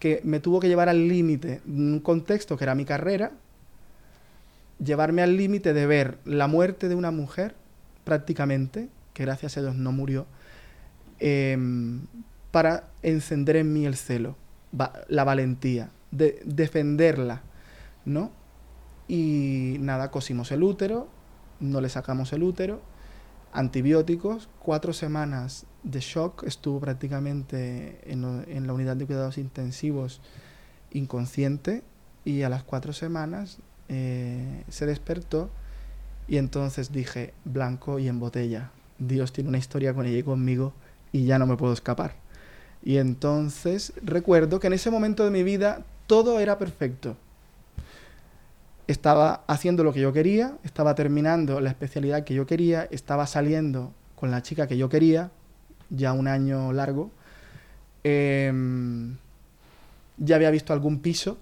que me tuvo que llevar al límite, un contexto que era mi carrera, llevarme al límite de ver la muerte de una mujer, prácticamente, que gracias a Dios no murió, em, para encender en mí el celo, la valentía, de defenderla, ¿no? Y nada, cosimos el útero, no le sacamos el útero, antibióticos, cuatro semanas de shock, estuvo prácticamente en, en la unidad de cuidados intensivos inconsciente y a las cuatro semanas eh, se despertó y entonces dije, blanco y en botella, Dios tiene una historia con ella y conmigo y ya no me puedo escapar. Y entonces recuerdo que en ese momento de mi vida todo era perfecto. Estaba haciendo lo que yo quería, estaba terminando la especialidad que yo quería, estaba saliendo con la chica que yo quería, ya un año largo. Em, ya había visto algún piso,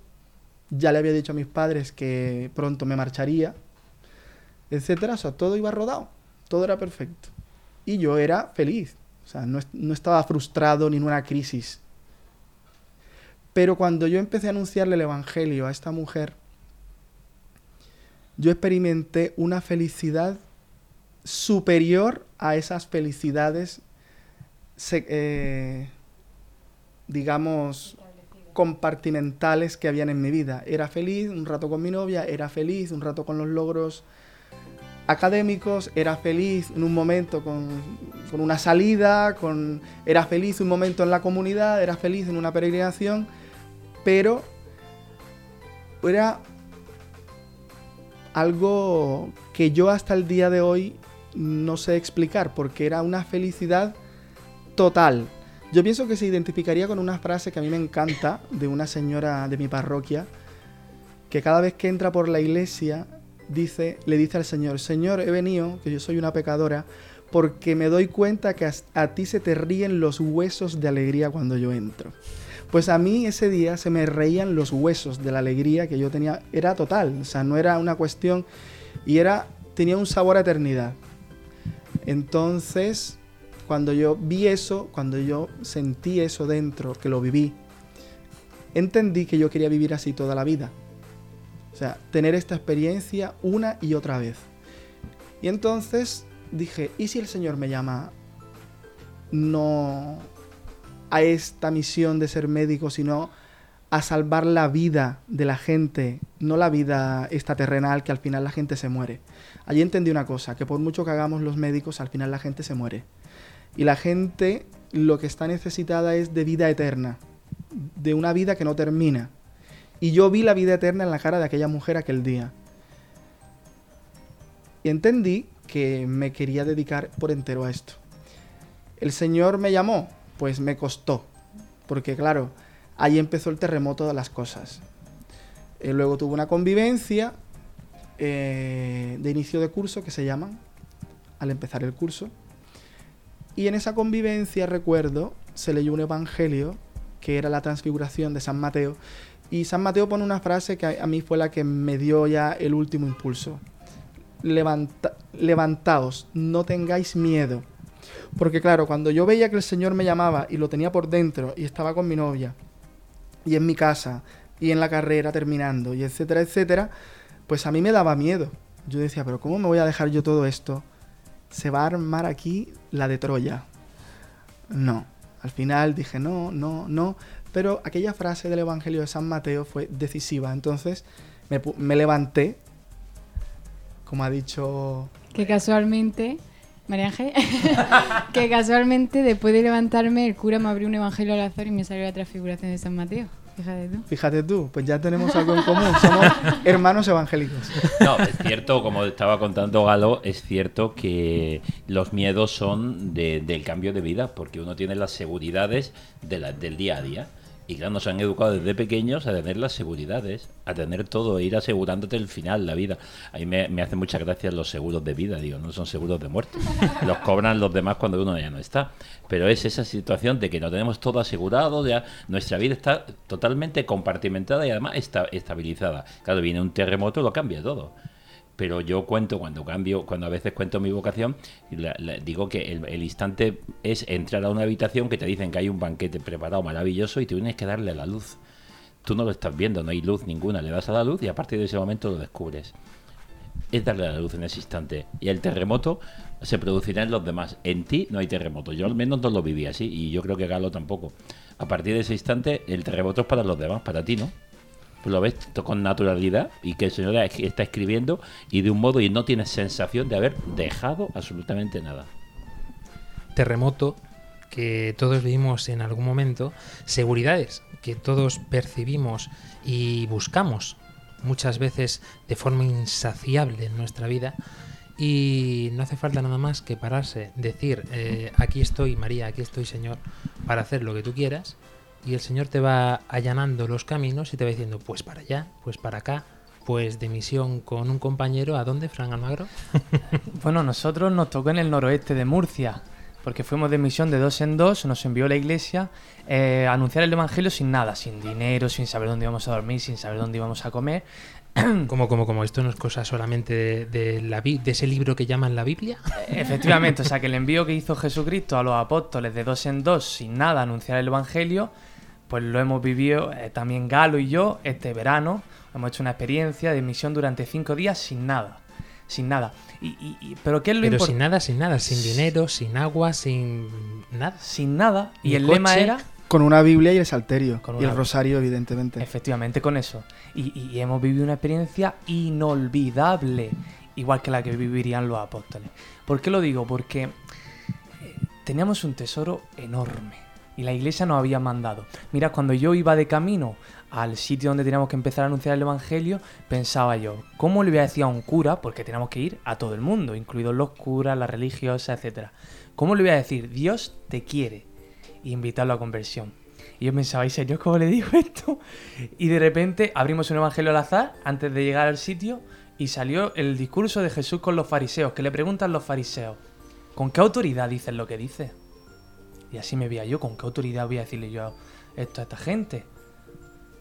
ya le había dicho a mis padres que pronto me marcharía, etcétera. O sea, todo iba rodado, todo era perfecto. Y yo era feliz, o sea, no, no estaba frustrado ni en una crisis. Pero cuando yo empecé a anunciarle el Evangelio a esta mujer, yo experimenté una felicidad superior a esas felicidades, eh, digamos, compartimentales que habían en mi vida. Era feliz un rato con mi novia, era feliz un rato con los logros académicos, era feliz en un momento con, con una salida, con, era feliz un momento en la comunidad, era feliz en una peregrinación, pero era algo que yo hasta el día de hoy no sé explicar, porque era una felicidad total. Yo pienso que se identificaría con una frase que a mí me encanta de una señora de mi parroquia, que cada vez que entra por la iglesia dice, le dice al Señor, Señor, he venido, que yo soy una pecadora, porque me doy cuenta que as- a ti se te ríen los huesos de alegría cuando yo entro. Pues a mí ese día se me reían los huesos de la alegría que yo tenía, era total, o sea, no era una cuestión y era tenía un sabor a eternidad. Entonces, cuando yo vi eso, cuando yo sentí eso dentro, que lo viví, entendí que yo quería vivir así toda la vida. O sea, tener esta experiencia una y otra vez. Y entonces dije, ¿y si el Señor me llama no a esta misión de ser médico, sino a salvar la vida de la gente, no la vida esta terrenal que al final la gente se muere? Allí entendí una cosa, que por mucho que hagamos los médicos, al final la gente se muere. Y la gente lo que está necesitada es de vida eterna, de una vida que no termina. Y yo vi la vida eterna en la cara de aquella mujer aquel día. Y entendí que me quería dedicar por entero a esto. El Señor me llamó, pues me costó, porque claro, ahí empezó el terremoto de las cosas. Eh, luego tuve una convivencia eh, de inicio de curso que se llaman, al empezar el curso. Y en esa convivencia, recuerdo, se leyó un evangelio que era la transfiguración de San Mateo. Y San Mateo pone una frase que a, mí fue la que me dio ya el último impulso. Levanta- levantaos, no tengáis miedo. Porque claro, cuando yo veía que el Señor me llamaba y lo tenía por dentro y estaba con mi novia y en mi casa y en la carrera terminando y etcétera, etcétera, pues a mí me daba miedo. Yo decía, pero ¿cómo me voy a dejar yo todo esto? Se va a armar aquí la de Troya. No. Al final dije, no, no, no. Pero aquella frase del Evangelio de San Mateo fue decisiva. Entonces me, me levanté como ha dicho Que casualmente, María Ángel, que casualmente después de levantarme el cura me abrió un evangelio al azar y me salió la transfiguración de San Mateo. Fíjate tú. Fíjate tú, pues ya tenemos algo en común. Somos hermanos evangélicos. No, es cierto, como estaba contando Galo, es cierto que los miedos son de- del cambio de vida, porque uno tiene las seguridades de la- del día a día. Y claro, nos han educado desde pequeños a tener las seguridades, a tener todo, a ir asegurándote el final, la vida. A mí me, me hacen mucha gracia los seguros de vida, digo, no son seguros de muerte. Los cobran los demás cuando uno ya no está. Pero es esa situación de que no tenemos todo asegurado, ya nuestra vida está totalmente compartimentada y además está estabilizada. Claro, viene un terremoto, lo cambia todo pero yo cuento cuando cambio, cuando a veces cuento mi vocación, digo que el, el instante es entrar a una habitación que te dicen que hay un banquete preparado maravilloso y tú tienes que darle la luz. Tú no lo estás viendo, no hay luz ninguna, le das a la luz y a partir de ese momento lo descubres. Es darle la luz en ese instante. Y el terremoto se producirá en los demás. En ti no hay terremoto. Yo al menos no lo viví así y yo creo que Galo tampoco. A partir de ese instante el terremoto es para los demás, para ti no lo ves con naturalidad y que el Señor es- está escribiendo y de un modo y no tienes sensación de haber dejado absolutamente nada. terremoto que todos vivimos en algún momento, seguridades que todos percibimos y buscamos muchas veces de forma insaciable en nuestra vida y no hace falta nada más que pararse, decir, eh, aquí estoy María, aquí estoy Señor, para hacer lo que tú quieras y el Señor te va allanando los caminos y te va diciendo, pues para allá, pues para acá, pues de misión con un compañero, ¿a dónde, Fran Almagro? Bueno, nosotros nos tocó en el noroeste de Murcia, porque fuimos de misión de dos en dos, nos envió la iglesia eh, a anunciar el Evangelio sin nada, sin dinero, sin saber dónde íbamos a dormir, sin saber dónde íbamos a comer. Como, como, como, esto no es cosa solamente de, de la, de ese libro que llaman la Biblia. Efectivamente, o sea que el envío que hizo Jesucristo a los apóstoles de dos en dos, sin nada, anunciar el Evangelio, pues lo hemos vivido eh, también Galo y yo este verano. Hemos hecho una experiencia de misión durante cinco días sin nada. Sin nada. Y, y- y- pero ¿qué es lo Pero sin nada, sin nada, sin dinero, sin agua, sin nada. Sin nada. Y el lema era Con una Biblia y el Salterio. Con y el Rosario, evidentemente. Efectivamente, con eso. Y, y- y hemos vivido una experiencia inolvidable, igual que la que vivirían los apóstoles. ¿Por qué lo digo? Porque eh, teníamos un tesoro enorme y la iglesia nos había mandado. Mira, cuando yo iba de camino al sitio donde teníamos que empezar a anunciar el Evangelio, pensaba yo, ¿cómo le voy a decir a un cura? Porque teníamos que ir a todo el mundo, incluidos los curas, las religiosas, etc. ¿Cómo le voy a decir, Dios te quiere? E invitarlo a conversión. Y yo pensaba, ¿y serio cómo le digo esto? Y de repente abrimos un evangelio al azar antes de llegar al sitio y salió el discurso de Jesús con los fariseos, que le preguntan los fariseos, ¿con qué autoridad dices lo que dices? Y así me veía yo, ¿con qué autoridad voy a decirle yo esto a esta gente?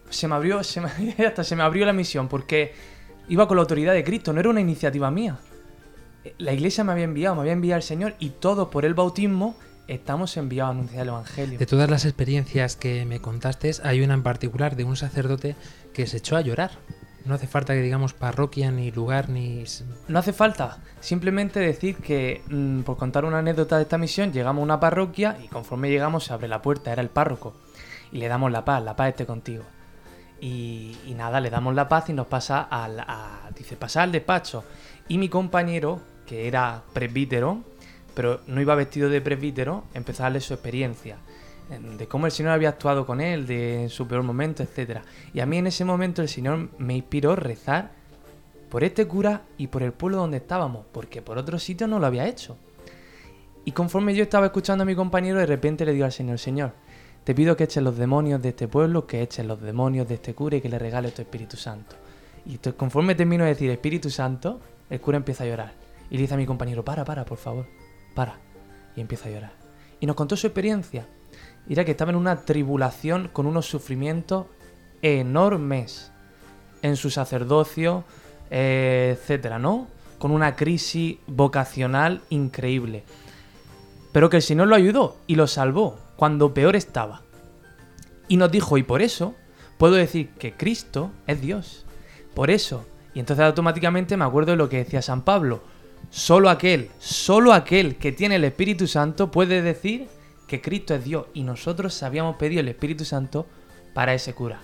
Se me abrió, se me, hasta se me abrió la misión, porque iba con la autoridad de Cristo, no era una iniciativa mía. La iglesia me había enviado, me había enviado el Señor y todos por el bautismo estamos enviados a anunciar el Evangelio. De todas las experiencias que me contaste, hay una en particular de un sacerdote que se echó a llorar. No hace falta que digamos parroquia, ni lugar, ni... No hace falta, simplemente decir que, mm, por contar una anécdota de esta misión, llegamos a una parroquia y conforme llegamos se abre la puerta, era el párroco, y le damos la paz, la paz esté contigo. Y, nada, le damos la paz y nos pasa al, a, dice, pasa al despacho. Y mi compañero, que era presbítero, pero no iba vestido de presbítero, empezó a darle su experiencia de cómo el Señor había actuado con él, de su peor momento, etc. Y a mí en ese momento el Señor me inspiró a rezar por este cura y por el pueblo donde estábamos, porque por otro sitio no lo había hecho. Y conforme yo estaba escuchando a mi compañero, de repente le digo al Señor, Señor, te pido que eches los demonios de este pueblo, que eches los demonios de este cura y que le regales tu Espíritu Santo. Y conforme termino de decir Espíritu Santo, el cura empieza a llorar. Y le dice a mi compañero, para, para, por favor, para. Y empieza a llorar. Y nos contó su experiencia. Y era que estaba en una tribulación con unos sufrimientos enormes en su sacerdocio, eh, etcétera, ¿no? Con una crisis vocacional increíble. Pero que el Señor lo ayudó y lo salvó cuando peor estaba. Y nos dijo, y por eso puedo decir que Cristo es Dios. Por eso. Y entonces automáticamente me acuerdo de lo que decía San Pablo. Solo aquel, solo aquel que tiene el Espíritu Santo puede decir que Cristo es Dios. Y nosotros habíamos pedido el Espíritu Santo para ese cura.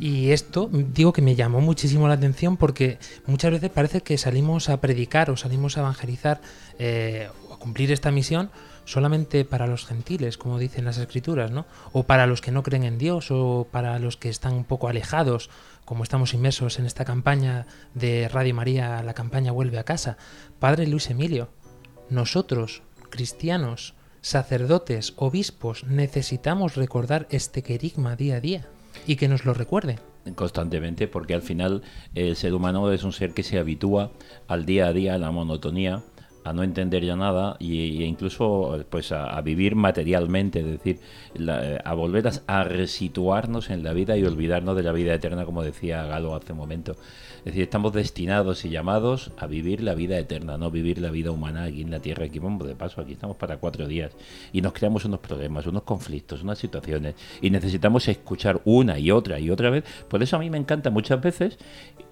Y esto, digo que me llamó muchísimo la atención porque muchas veces parece que salimos a predicar o salimos a evangelizar eh, o a cumplir esta misión solamente para los gentiles, como dicen las escrituras, ¿no? O para los que no creen en Dios o para los que están un poco alejados, como estamos inmersos en esta campaña de Radio María, la campaña Vuelve a casa. Padre Luis Emilio, nosotros, cristianos, sacerdotes, obispos, necesitamos recordar este querigma día a día y que nos lo recuerde. constantemente porque al final el ser humano es un ser que se habitúa al día a día, a la monotonía, a no entender ya nada y, e incluso pues a, vivir materialmente, es decir, eh, a volver a, a resituarnos en la vida y olvidarnos de la vida eterna, como decía Galo hace un momento. Es decir, estamos destinados y llamados a vivir la vida eterna, no vivir la vida humana aquí en la tierra. Aquí vamos de paso, aquí estamos para cuatro días y nos creamos unos problemas, unos conflictos, unas situaciones y necesitamos escuchar una y otra y otra vez. Por eso a mí me encanta muchas veces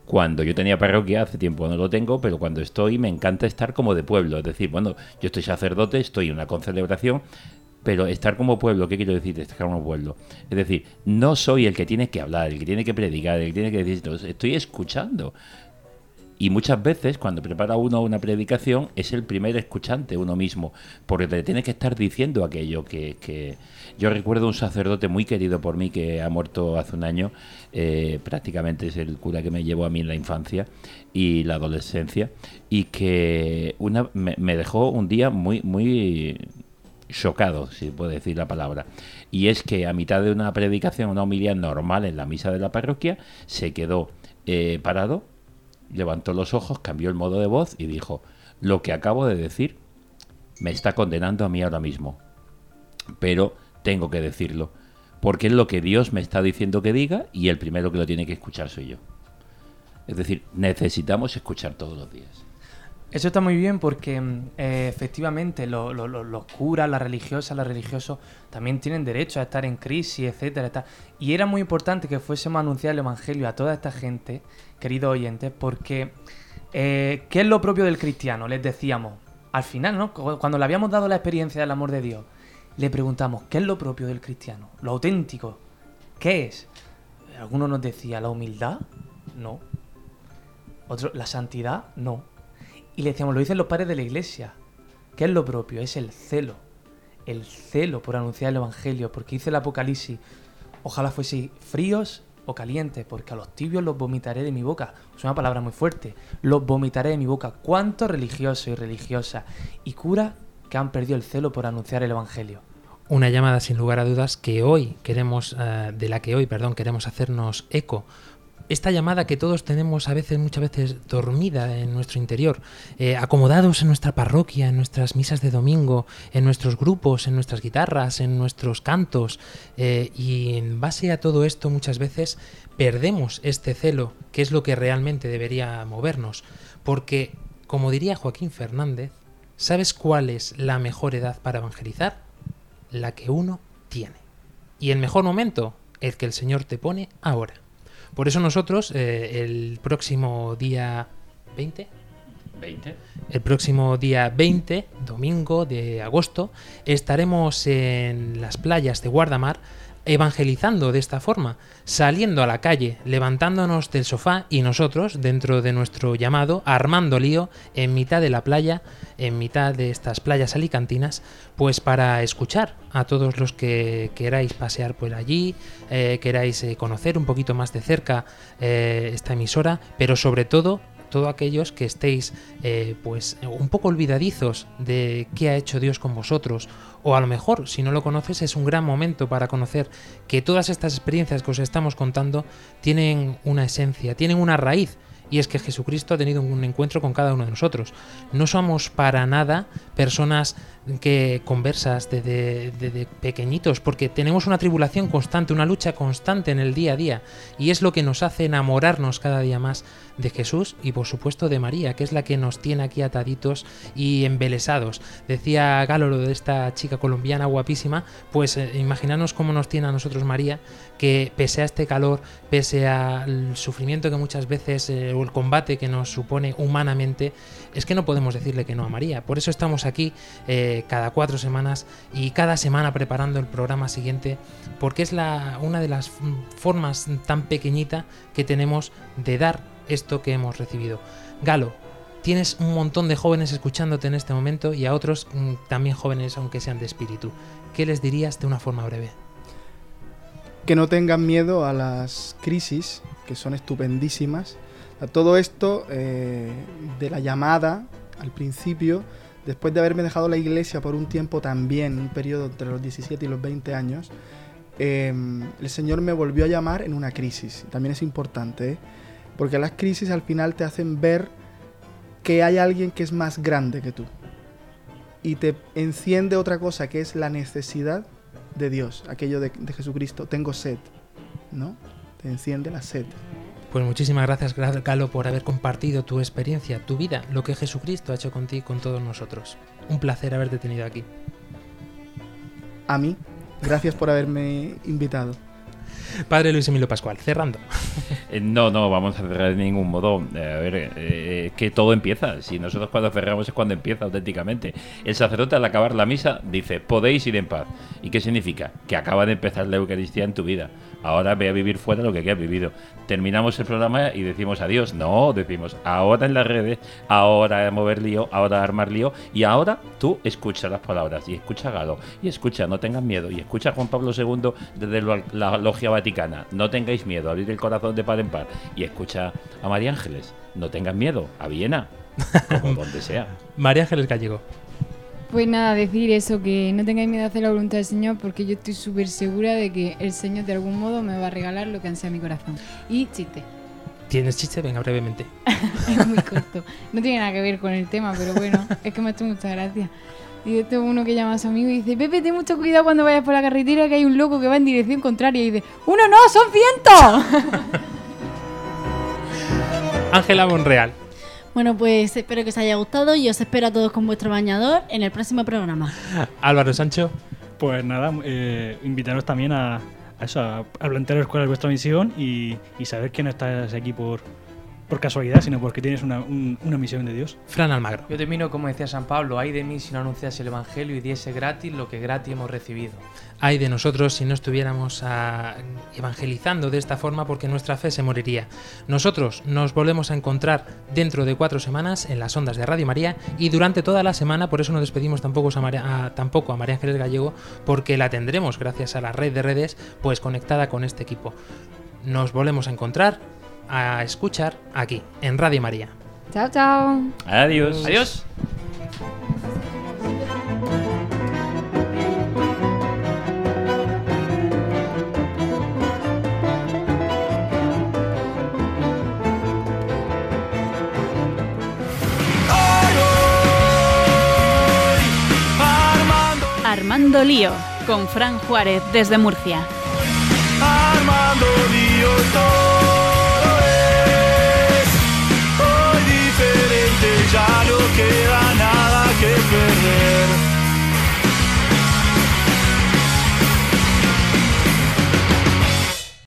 cuando yo tenía parroquia, hace tiempo no lo tengo, pero cuando estoy me encanta estar como de pueblo. Es decir, bueno, yo estoy sacerdote, estoy en una concelebración, pero estar como pueblo, ¿qué quiero decir? Estar como pueblo. Es decir, no soy el que tiene que hablar, el que tiene que predicar, el que tiene que decir, esto, estoy escuchando. Y muchas veces, cuando prepara uno una predicación, es el primer escuchante uno mismo, porque te tiene que estar diciendo aquello que, que- Yo recuerdo un sacerdote muy querido por mí que ha muerto hace un año, eh, prácticamente es el cura que me llevó a mí en la infancia y la adolescencia, y que una, me, dejó un día muy, muy chocado, si puede decir la palabra. Y es que a mitad de una predicación, una homilía normal en la misa de la parroquia, se quedó eh, parado, levantó los ojos, cambió el modo de voz y dijo, lo que acabo de decir me está condenando a mí ahora mismo. Pero tengo que decirlo, porque es lo que Dios me está diciendo que diga y el primero que lo tiene que escuchar soy yo. Es decir, necesitamos escuchar todos los días. Eso está muy bien porque mm, eh, efectivamente lo- lo- lo- los curas, las religiosas, los religiosos también tienen derecho a estar en crisis, etcétera. Y era muy importante que fuésemos a anunciar el Evangelio a toda esta gente, queridos oyentes, porque eh, ¿qué es lo propio del cristiano? Les decíamos, al final, ¿no? Cu- Cuando le habíamos dado la experiencia del amor de Dios, le preguntamos, ¿qué es lo propio del cristiano? Lo auténtico. ¿Qué es? Algunos nos decía, ¿la humildad? No. Otro, ¿la santidad? No. Y le decíamos, lo dicen los padres de la iglesia. ¿Qué es lo propio? Es el celo. El celo por anunciar el Evangelio. Porque dice el Apocalipsis, ojalá fueseis fríos o calientes, porque a los tibios los vomitaré de mi boca. Es una palabra muy fuerte. Los vomitaré de mi boca. ¿Cuántos religiosos y religiosas y curas que han perdido el celo por anunciar el Evangelio? Una llamada sin lugar a dudas que hoy queremos, eh, de la que hoy, perdón, queremos hacernos eco. Esta llamada que todos tenemos a veces, muchas veces dormida en nuestro interior, eh, acomodados en nuestra parroquia, en nuestras misas de domingo, en nuestros grupos, en nuestras guitarras, en nuestros cantos, eh, y en base a todo esto muchas veces perdemos este celo, que es lo que realmente debería movernos, porque, como diría Joaquín Fernández, ¿sabes cuál es la mejor edad para evangelizar? La que uno tiene. Y el mejor momento, el que el Señor te pone ahora. Por eso nosotros, eh, el próximo día 20, 20. el próximo día 20, domingo de agosto, estaremos en las playas de Guardamar evangelizando de esta forma, saliendo a la calle, levantándonos del sofá y nosotros, dentro de nuestro llamado, armando lío en mitad de la playa, en mitad de estas playas alicantinas, pues para escuchar a todos los que queráis pasear por allí, eh, queráis eh, conocer un poquito más de cerca eh, esta emisora, pero sobre todo todos aquellos que estéis eh, pues un poco olvidadizos de qué ha hecho Dios con vosotros o a lo mejor si no lo conoces es un gran momento para conocer que todas estas experiencias que os estamos contando tienen una esencia, tienen una raíz y es que Jesucristo ha tenido un encuentro con cada uno de nosotros. No somos para nada personas que conversas desde, desde pequeñitos, porque tenemos una tribulación constante, una lucha constante en el día a día, y es lo que nos hace enamorarnos cada día más de Jesús y por supuesto de María, que es la que nos tiene aquí ataditos y embelesados. Decía Gáloro de esta chica colombiana guapísima, pues eh, cómo nos tiene a nosotros María, que pese a este calor, pese al sufrimiento que muchas veces eh, o el combate que nos supone humanamente, es que no podemos decirle que no a María. Por eso estamos aquí eh, cada cuatro semanas y cada semana preparando el programa siguiente, porque es una de las mm, formas tan pequeñita que tenemos de dar esto que hemos recibido. Galo, tienes un montón de jóvenes escuchándote en este momento y a otros mm, también jóvenes, aunque sean de espíritu. ¿Qué les dirías de una forma breve? que no tengan miedo a las crisis, que son estupendísimas. A todo esto eh, de la llamada al principio, después de haberme dejado la iglesia por un tiempo también, un periodo entre los 17 y los 20 años, eh, el Señor me volvió a llamar en una crisis. También es importante, ¿eh? porque las crisis al final te hacen ver que hay alguien que es más grande que tú. Y te enciende otra cosa, que es la necesidad de Dios, aquello de, de Jesucristo. Tengo sed, ¿no? Te enciende la sed. Pues muchísimas gracias, Gra- Galo, por haber compartido tu experiencia, tu vida, lo que Jesucristo ha hecho contigo y con todos nosotros. Un placer haberte tenido aquí. A mí, gracias por haberme invitado. Padre Luis Emilio Pascual, cerrando. Eh, No, no, vamos a cerrar de ningún modo. Eh, a ver, eh, que todo empieza. Si nosotros cuando cerramos es cuando empieza auténticamente. El sacerdote al acabar la misa dice, podéis ir en paz. ¿Y qué significa? Que acaba de empezar la Eucaristía en tu vida. Ahora ve a vivir fuera lo que has vivido. Terminamos el programa y decimos adiós. No, decimos ahora en las redes, ahora a mover lío, ahora a armar lío. Y ahora tú escucha las palabras y escucha a Galo y escucha, no tengas miedo. Y escucha a Juan Pablo II desde la logia vaticana. No tengáis miedo, abrir el corazón de par en par. Y escucha a María Ángeles. No tengas miedo, a Viena. Como donde sea. María Ángeles Gallego. Pues nada, decir eso, que no tengáis miedo a hacer la voluntad del Señor, porque yo estoy súper segura de que el Señor de algún modo me va a regalar lo que ansía mi corazón. Y chiste. ¿Tienes chiste? Venga, brevemente. es muy corto. No tiene nada que ver con el tema, pero bueno, es que me ha hecho mucha gracia. Y este uno que llama a su amigo y dice, Pepe, ten mucho cuidado cuando vayas por la carretera que hay un loco que va en dirección contraria. Y dice, ¡Uno no, son cientos! Ángela Monreal. Bueno, pues espero que os haya gustado y os espero a todos con vuestro bañador en el próximo programa. Álvaro Sancho. Pues nada, eh, invitaros también a, a eso, a, a plantearos cuál es vuestra misión y, y saber que no estás aquí por, por casualidad, sino porque tienes una, un- una misión de Dios. Fran Almagro. Yo termino como decía San Pablo, ay de mí si no anuncias el Evangelio y diese gratis lo que gratis hemos recibido. Ay de nosotros si no estuviéramos ah, evangelizando de esta forma porque nuestra fe se moriría. Nosotros nos volvemos a encontrar dentro de cuatro semanas en las ondas de Radio María y durante toda la semana, por eso no despedimos tampoco a María, a- tampoco a María Ángeles Gallego, porque la tendremos gracias a la red de redes pues conectada con este equipo. Nos volvemos a encontrar, a escuchar aquí, en Radio María. Chao, chao. Adiós. Adiós. Armando Lío, con Fran Juárez desde Murcia.